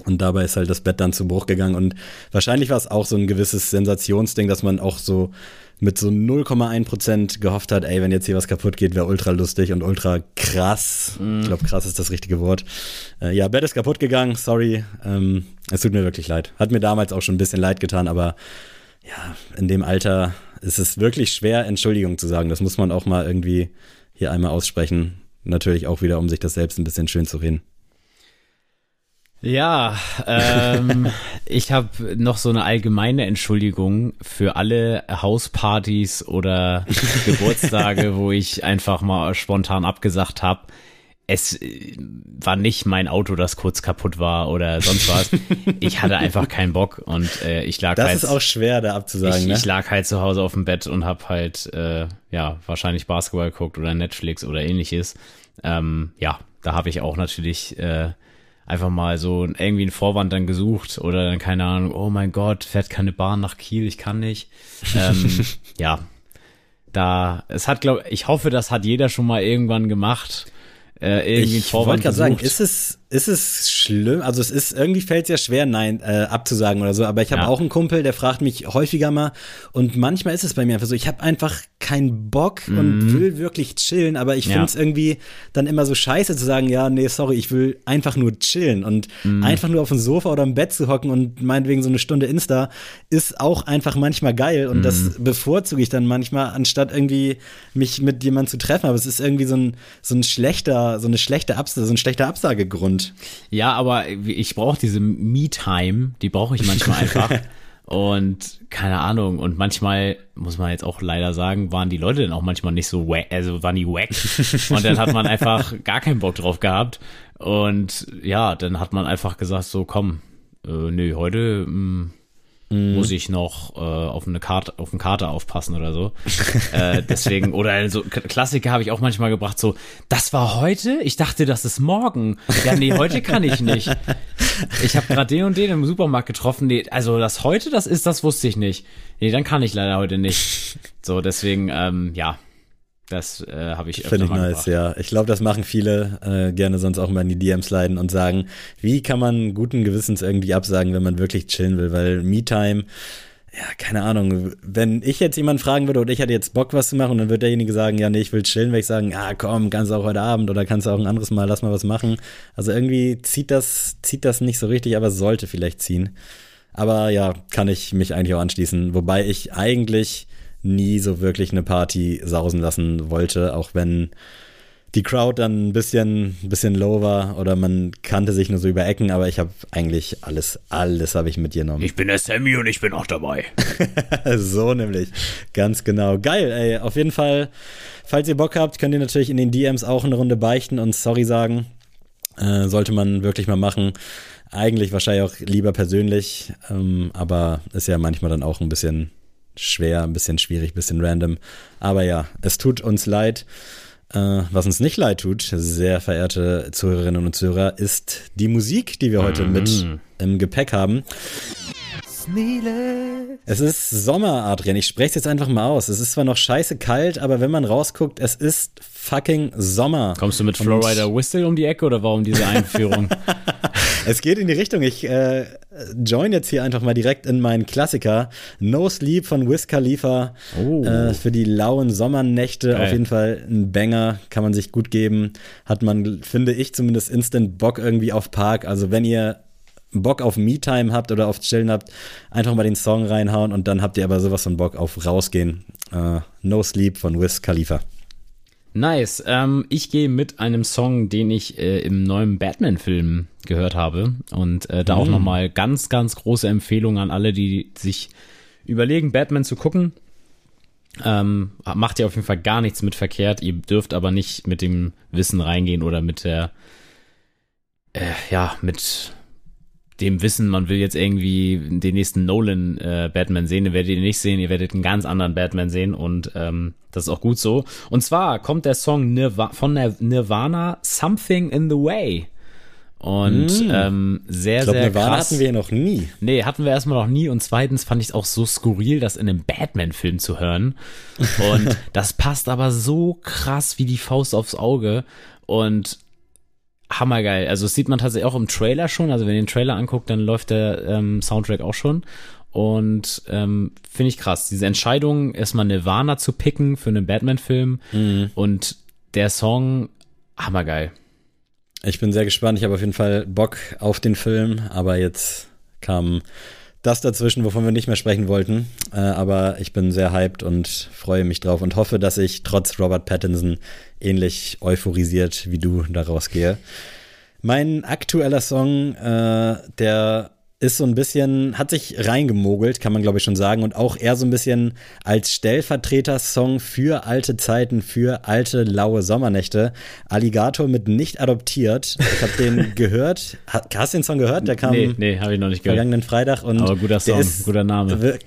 Und dabei ist halt das Bett dann zu Bruch gegangen. Und wahrscheinlich war es auch so ein gewisses Sensationsding, dass man auch so mit so 0,1% gehofft hat, ey, wenn jetzt hier was kaputt geht, wäre ultra lustig und ultra krass. Mm. Ich glaube, krass ist das richtige Wort. Äh, ja, Bett ist kaputt gegangen, sorry. Ähm, es tut mir wirklich leid. Hat mir damals auch schon ein bisschen leid getan, aber ja, in dem Alter ist es wirklich schwer, Entschuldigung zu sagen. Das muss man auch mal irgendwie hier einmal aussprechen. Natürlich auch wieder, um sich das selbst ein bisschen schön zu reden. Ja, ähm, [LAUGHS] ich habe noch so eine allgemeine Entschuldigung für alle Hauspartys oder [LAUGHS] Geburtstage, wo ich einfach mal spontan abgesagt habe es äh, war nicht mein Auto, das kurz kaputt war oder sonst was. ich hatte einfach keinen Bock und äh, ich lag das halt. Das ist auch schwer, da abzusagen. Ich, ne? ich lag halt zu Hause auf dem Bett und hab halt äh, ja wahrscheinlich Basketball geguckt oder Netflix oder ähnliches. Ähm, ja, da habe ich auch natürlich äh, einfach mal so irgendwie einen Vorwand dann gesucht oder dann keine Ahnung. Oh mein Gott, fährt keine Bahn nach Kiel, ich kann nicht. Ähm, [LAUGHS] ja, da es hat glaube ich hoffe, das hat jeder schon mal irgendwann gemacht äh, irgendwie ich wollte gerade sagen, ist es, ist es schlimm? Also es ist, irgendwie fällt es ja schwer, nein, äh, abzusagen oder so, aber ich habe ja. auch einen Kumpel, der fragt mich häufiger mal und manchmal ist es bei mir einfach so, ich habe einfach keinen Bock mhm. und will wirklich chillen, aber ich ja. finde es irgendwie dann immer so scheiße zu sagen, ja, nee, sorry, ich will einfach nur chillen und mhm. einfach nur auf dem Sofa oder im Bett zu hocken und meinetwegen so eine Stunde Insta ist auch einfach manchmal geil und mhm. das bevorzuge ich dann manchmal, anstatt irgendwie mich mit jemandem zu treffen, aber es ist irgendwie so ein, so ein schlechter so eine schlechte Absage, so ein schlechter Absagegrund. Ja, aber ich brauche diese Me-Time, die brauche ich manchmal [LAUGHS] einfach. Und keine Ahnung, und manchmal, muss man jetzt auch leider sagen, waren die Leute dann auch manchmal nicht so wack, also waren die wack. und dann hat man einfach [LAUGHS] gar keinen Bock drauf gehabt. Und ja, dann hat man einfach gesagt, so komm, äh, nö, heute mh, mm, muss ich noch äh, auf eine Karte, auf eine Karte aufpassen oder so. [LAUGHS] äh, deswegen, oder so Klassiker habe ich auch manchmal gebracht, so, das war heute? Ich dachte, das ist morgen. Ja, nee, heute kann ich nicht. Ich habe gerade den und den im Supermarkt getroffen. Nee, also das heute, das ist, das wusste ich nicht. Nee, dann kann ich leider heute nicht. So, deswegen, ähm, ja, das äh, habe ich Finde ich nice, gebracht. ja. Ich glaube, das machen viele äh, gerne sonst auch mal in die DMs leiden und sagen, wie kann man guten Gewissens irgendwie absagen, wenn man wirklich chillen will, weil Me-Time ja, keine Ahnung, wenn ich jetzt jemanden fragen würde oder ich hätte jetzt Bock, was zu machen, dann würde derjenige sagen, ja, nee, ich will chillen, weil ich sagen, ja, komm, kannst du auch heute Abend oder kannst du auch ein anderes Mal, lass mal was machen. Also irgendwie zieht das, zieht das nicht so richtig, aber sollte vielleicht ziehen. Aber ja, kann ich mich eigentlich auch anschließen. Wobei ich eigentlich nie so wirklich eine Party sausen lassen wollte, auch wenn die Crowd dann ein bisschen, ein bisschen low war oder man kannte sich nur so über Ecken, aber ich habe eigentlich alles, alles habe ich mitgenommen. Ich bin der Sammy und ich bin auch dabei. [LAUGHS] so nämlich, ganz genau. Geil, ey, auf jeden Fall, falls ihr Bock habt, könnt ihr natürlich in den DMs auch eine Runde beichten und sorry sagen. Äh, sollte man wirklich mal machen. Eigentlich wahrscheinlich auch lieber persönlich, ähm, aber ist ja manchmal dann auch ein bisschen schwer, ein bisschen schwierig, ein bisschen random. Aber ja, es tut uns leid. Äh, was uns nicht leid tut, sehr verehrte Zuhörerinnen und Zuhörer, ist die Musik, die wir heute mhm. mit im Gepäck haben. Es ist Sommer, Adrian. Ich spreche es jetzt einfach mal aus. Es ist zwar noch scheiße kalt, aber wenn man rausguckt, es ist fucking Sommer. Kommst du mit Florida Whistle um die Ecke oder warum diese Einführung? [LAUGHS] es geht in die Richtung. Ich äh, join jetzt hier einfach mal direkt in meinen Klassiker. No Sleep von Wiz Khalifa. Oh. Äh, für die lauen Sommernächte Geil. auf jeden Fall ein Banger. Kann man sich gut geben. Hat man, finde ich, zumindest instant Bock irgendwie auf Park. Also wenn ihr Bock auf Me-Time habt oder auf Chillen habt, einfach mal den Song reinhauen und dann habt ihr aber sowas von Bock auf rausgehen. Uh, no Sleep von Wiz Khalifa. Nice. Ähm, ich gehe mit einem Song, den ich äh, im neuen Batman-Film gehört habe. Und äh, da mm. auch nochmal ganz, ganz große Empfehlung an alle, die sich überlegen, Batman zu gucken. Ähm, macht ihr auf jeden Fall gar nichts mit verkehrt. Ihr dürft aber nicht mit dem Wissen reingehen oder mit der, äh, ja, mit dem Wissen, man will jetzt irgendwie den nächsten Nolan äh, Batman sehen, den werdet ihr nicht sehen, ihr werdet einen ganz anderen Batman sehen und ähm, das ist auch gut so. Und zwar kommt der Song Nirva von Nirvana Something in the Way. Und mm. ähm, sehr, ich glaub, sehr Nirvana krass. hatten wir noch nie. Nee, hatten wir erstmal noch nie. Und zweitens fand ich es auch so skurril, das in einem Batman-Film zu hören. [LAUGHS] Und das passt aber so krass wie die Faust aufs Auge. Und hammergeil. Also das sieht man tatsächlich auch im Trailer schon. Also wenn ihr den Trailer anguckt, dann läuft der ähm, Soundtrack auch schon. Und ähm, finde ich krass. Diese Entscheidung, erstmal Nirvana zu picken für einen Batman-Film mhm. und der Song, hammergeil. Ich bin sehr gespannt. Ich habe auf jeden Fall Bock auf den Film, aber jetzt kam das dazwischen, wovon wir nicht mehr sprechen wollten. Äh, aber ich bin sehr hyped und freue mich drauf und hoffe, dass ich trotz Robert Pattinson ähnlich euphorisiert wie du daraus gehe. Mein aktueller Song, äh, der ist so ein bisschen, hat sich reingemogelt, kann man glaube ich schon sagen, und auch eher so ein bisschen als Stellvertreter-Song für alte Zeiten, für alte laue Sommernächte. Alligator mit nicht adoptiert. Ich habe den [LAUGHS] gehört. Hast du den Song gehört? Der kam nee, nee, habe ich noch nicht gehört. Vergangenen Freitag und Aber guter Song, ist, guter Name.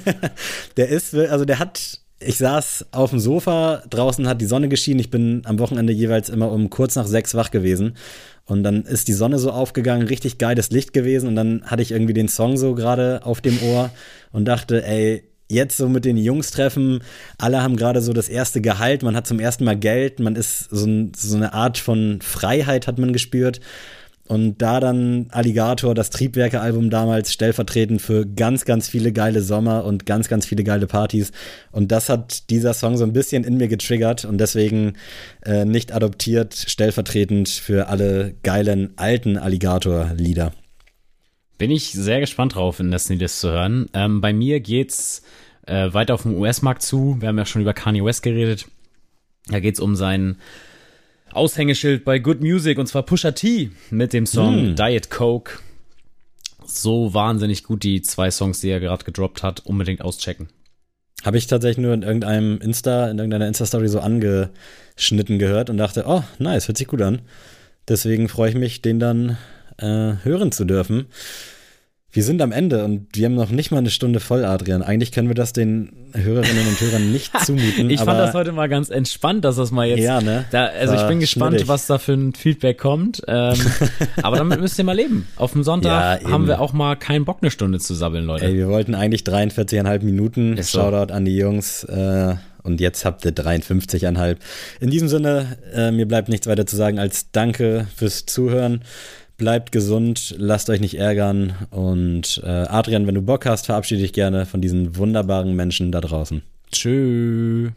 [LAUGHS] der ist, also der hat ich saß auf dem Sofa, draußen hat die Sonne geschienen. Ich bin am Wochenende jeweils immer um kurz nach sechs wach gewesen. Und dann ist die Sonne so aufgegangen, richtig geiles Licht gewesen. Und dann hatte ich irgendwie den Song so gerade auf dem Ohr und dachte, ey, jetzt so mit den Jungs treffen, alle haben gerade so das erste Gehalt, man hat zum ersten Mal Geld, man ist so, ein, so eine Art von Freiheit hat man gespürt. Und da dann Alligator, das Triebwerke-Album damals stellvertretend für ganz, ganz viele geile Sommer und ganz, ganz viele geile Partys. Und das hat dieser Song so ein bisschen in mir getriggert und deswegen äh, nicht adoptiert, stellvertretend für alle geilen alten Alligator-Lieder. Bin ich sehr gespannt drauf, in das Lied zu hören. Ähm, bei mir geht's äh, weiter auf dem US-Markt zu. Wir haben ja schon über Kanye West geredet. Da geht's um seinen Aushängeschild bei Good Music und zwar Pusha T mit dem Song mm. Diet Coke. So wahnsinnig gut die zwei Songs, die er gerade gedroppt hat, unbedingt auschecken. Habe ich tatsächlich nur in irgendeinem Insta, in irgendeiner Insta-Story so angeschnitten gehört und dachte, oh, nice, hört sich gut an. Deswegen freue ich mich, den dann äh, hören zu dürfen. Wir sind am Ende und wir haben noch nicht mal eine Stunde voll, Adrian. Eigentlich können wir das den Hörerinnen und Hörern nicht [LAUGHS] zumuten. ich fand das heute mal ganz entspannt, dass das mal jetzt. Ja, ne? Da, also ich bin gespannt, schnittig. was da für ein Feedback kommt. Ähm, [LAUGHS] aber damit müsst ihr mal leben. Auf dem Sonntag ja, haben wir auch mal keinen Bock, eine Stunde zu sabbeln, Leute. Ey, wir wollten eigentlich 43,5 Minuten. Ist Shoutout so. an die Jungs. Äh, und jetzt habt ihr 53,5. In diesem Sinne, äh, mir bleibt nichts weiter zu sagen als Danke fürs Zuhören. Bleibt gesund, lasst euch nicht ärgern und äh, Adrian, wenn du Bock hast, verabschiede dich gerne von diesen wunderbaren Menschen da draußen. Tschüss.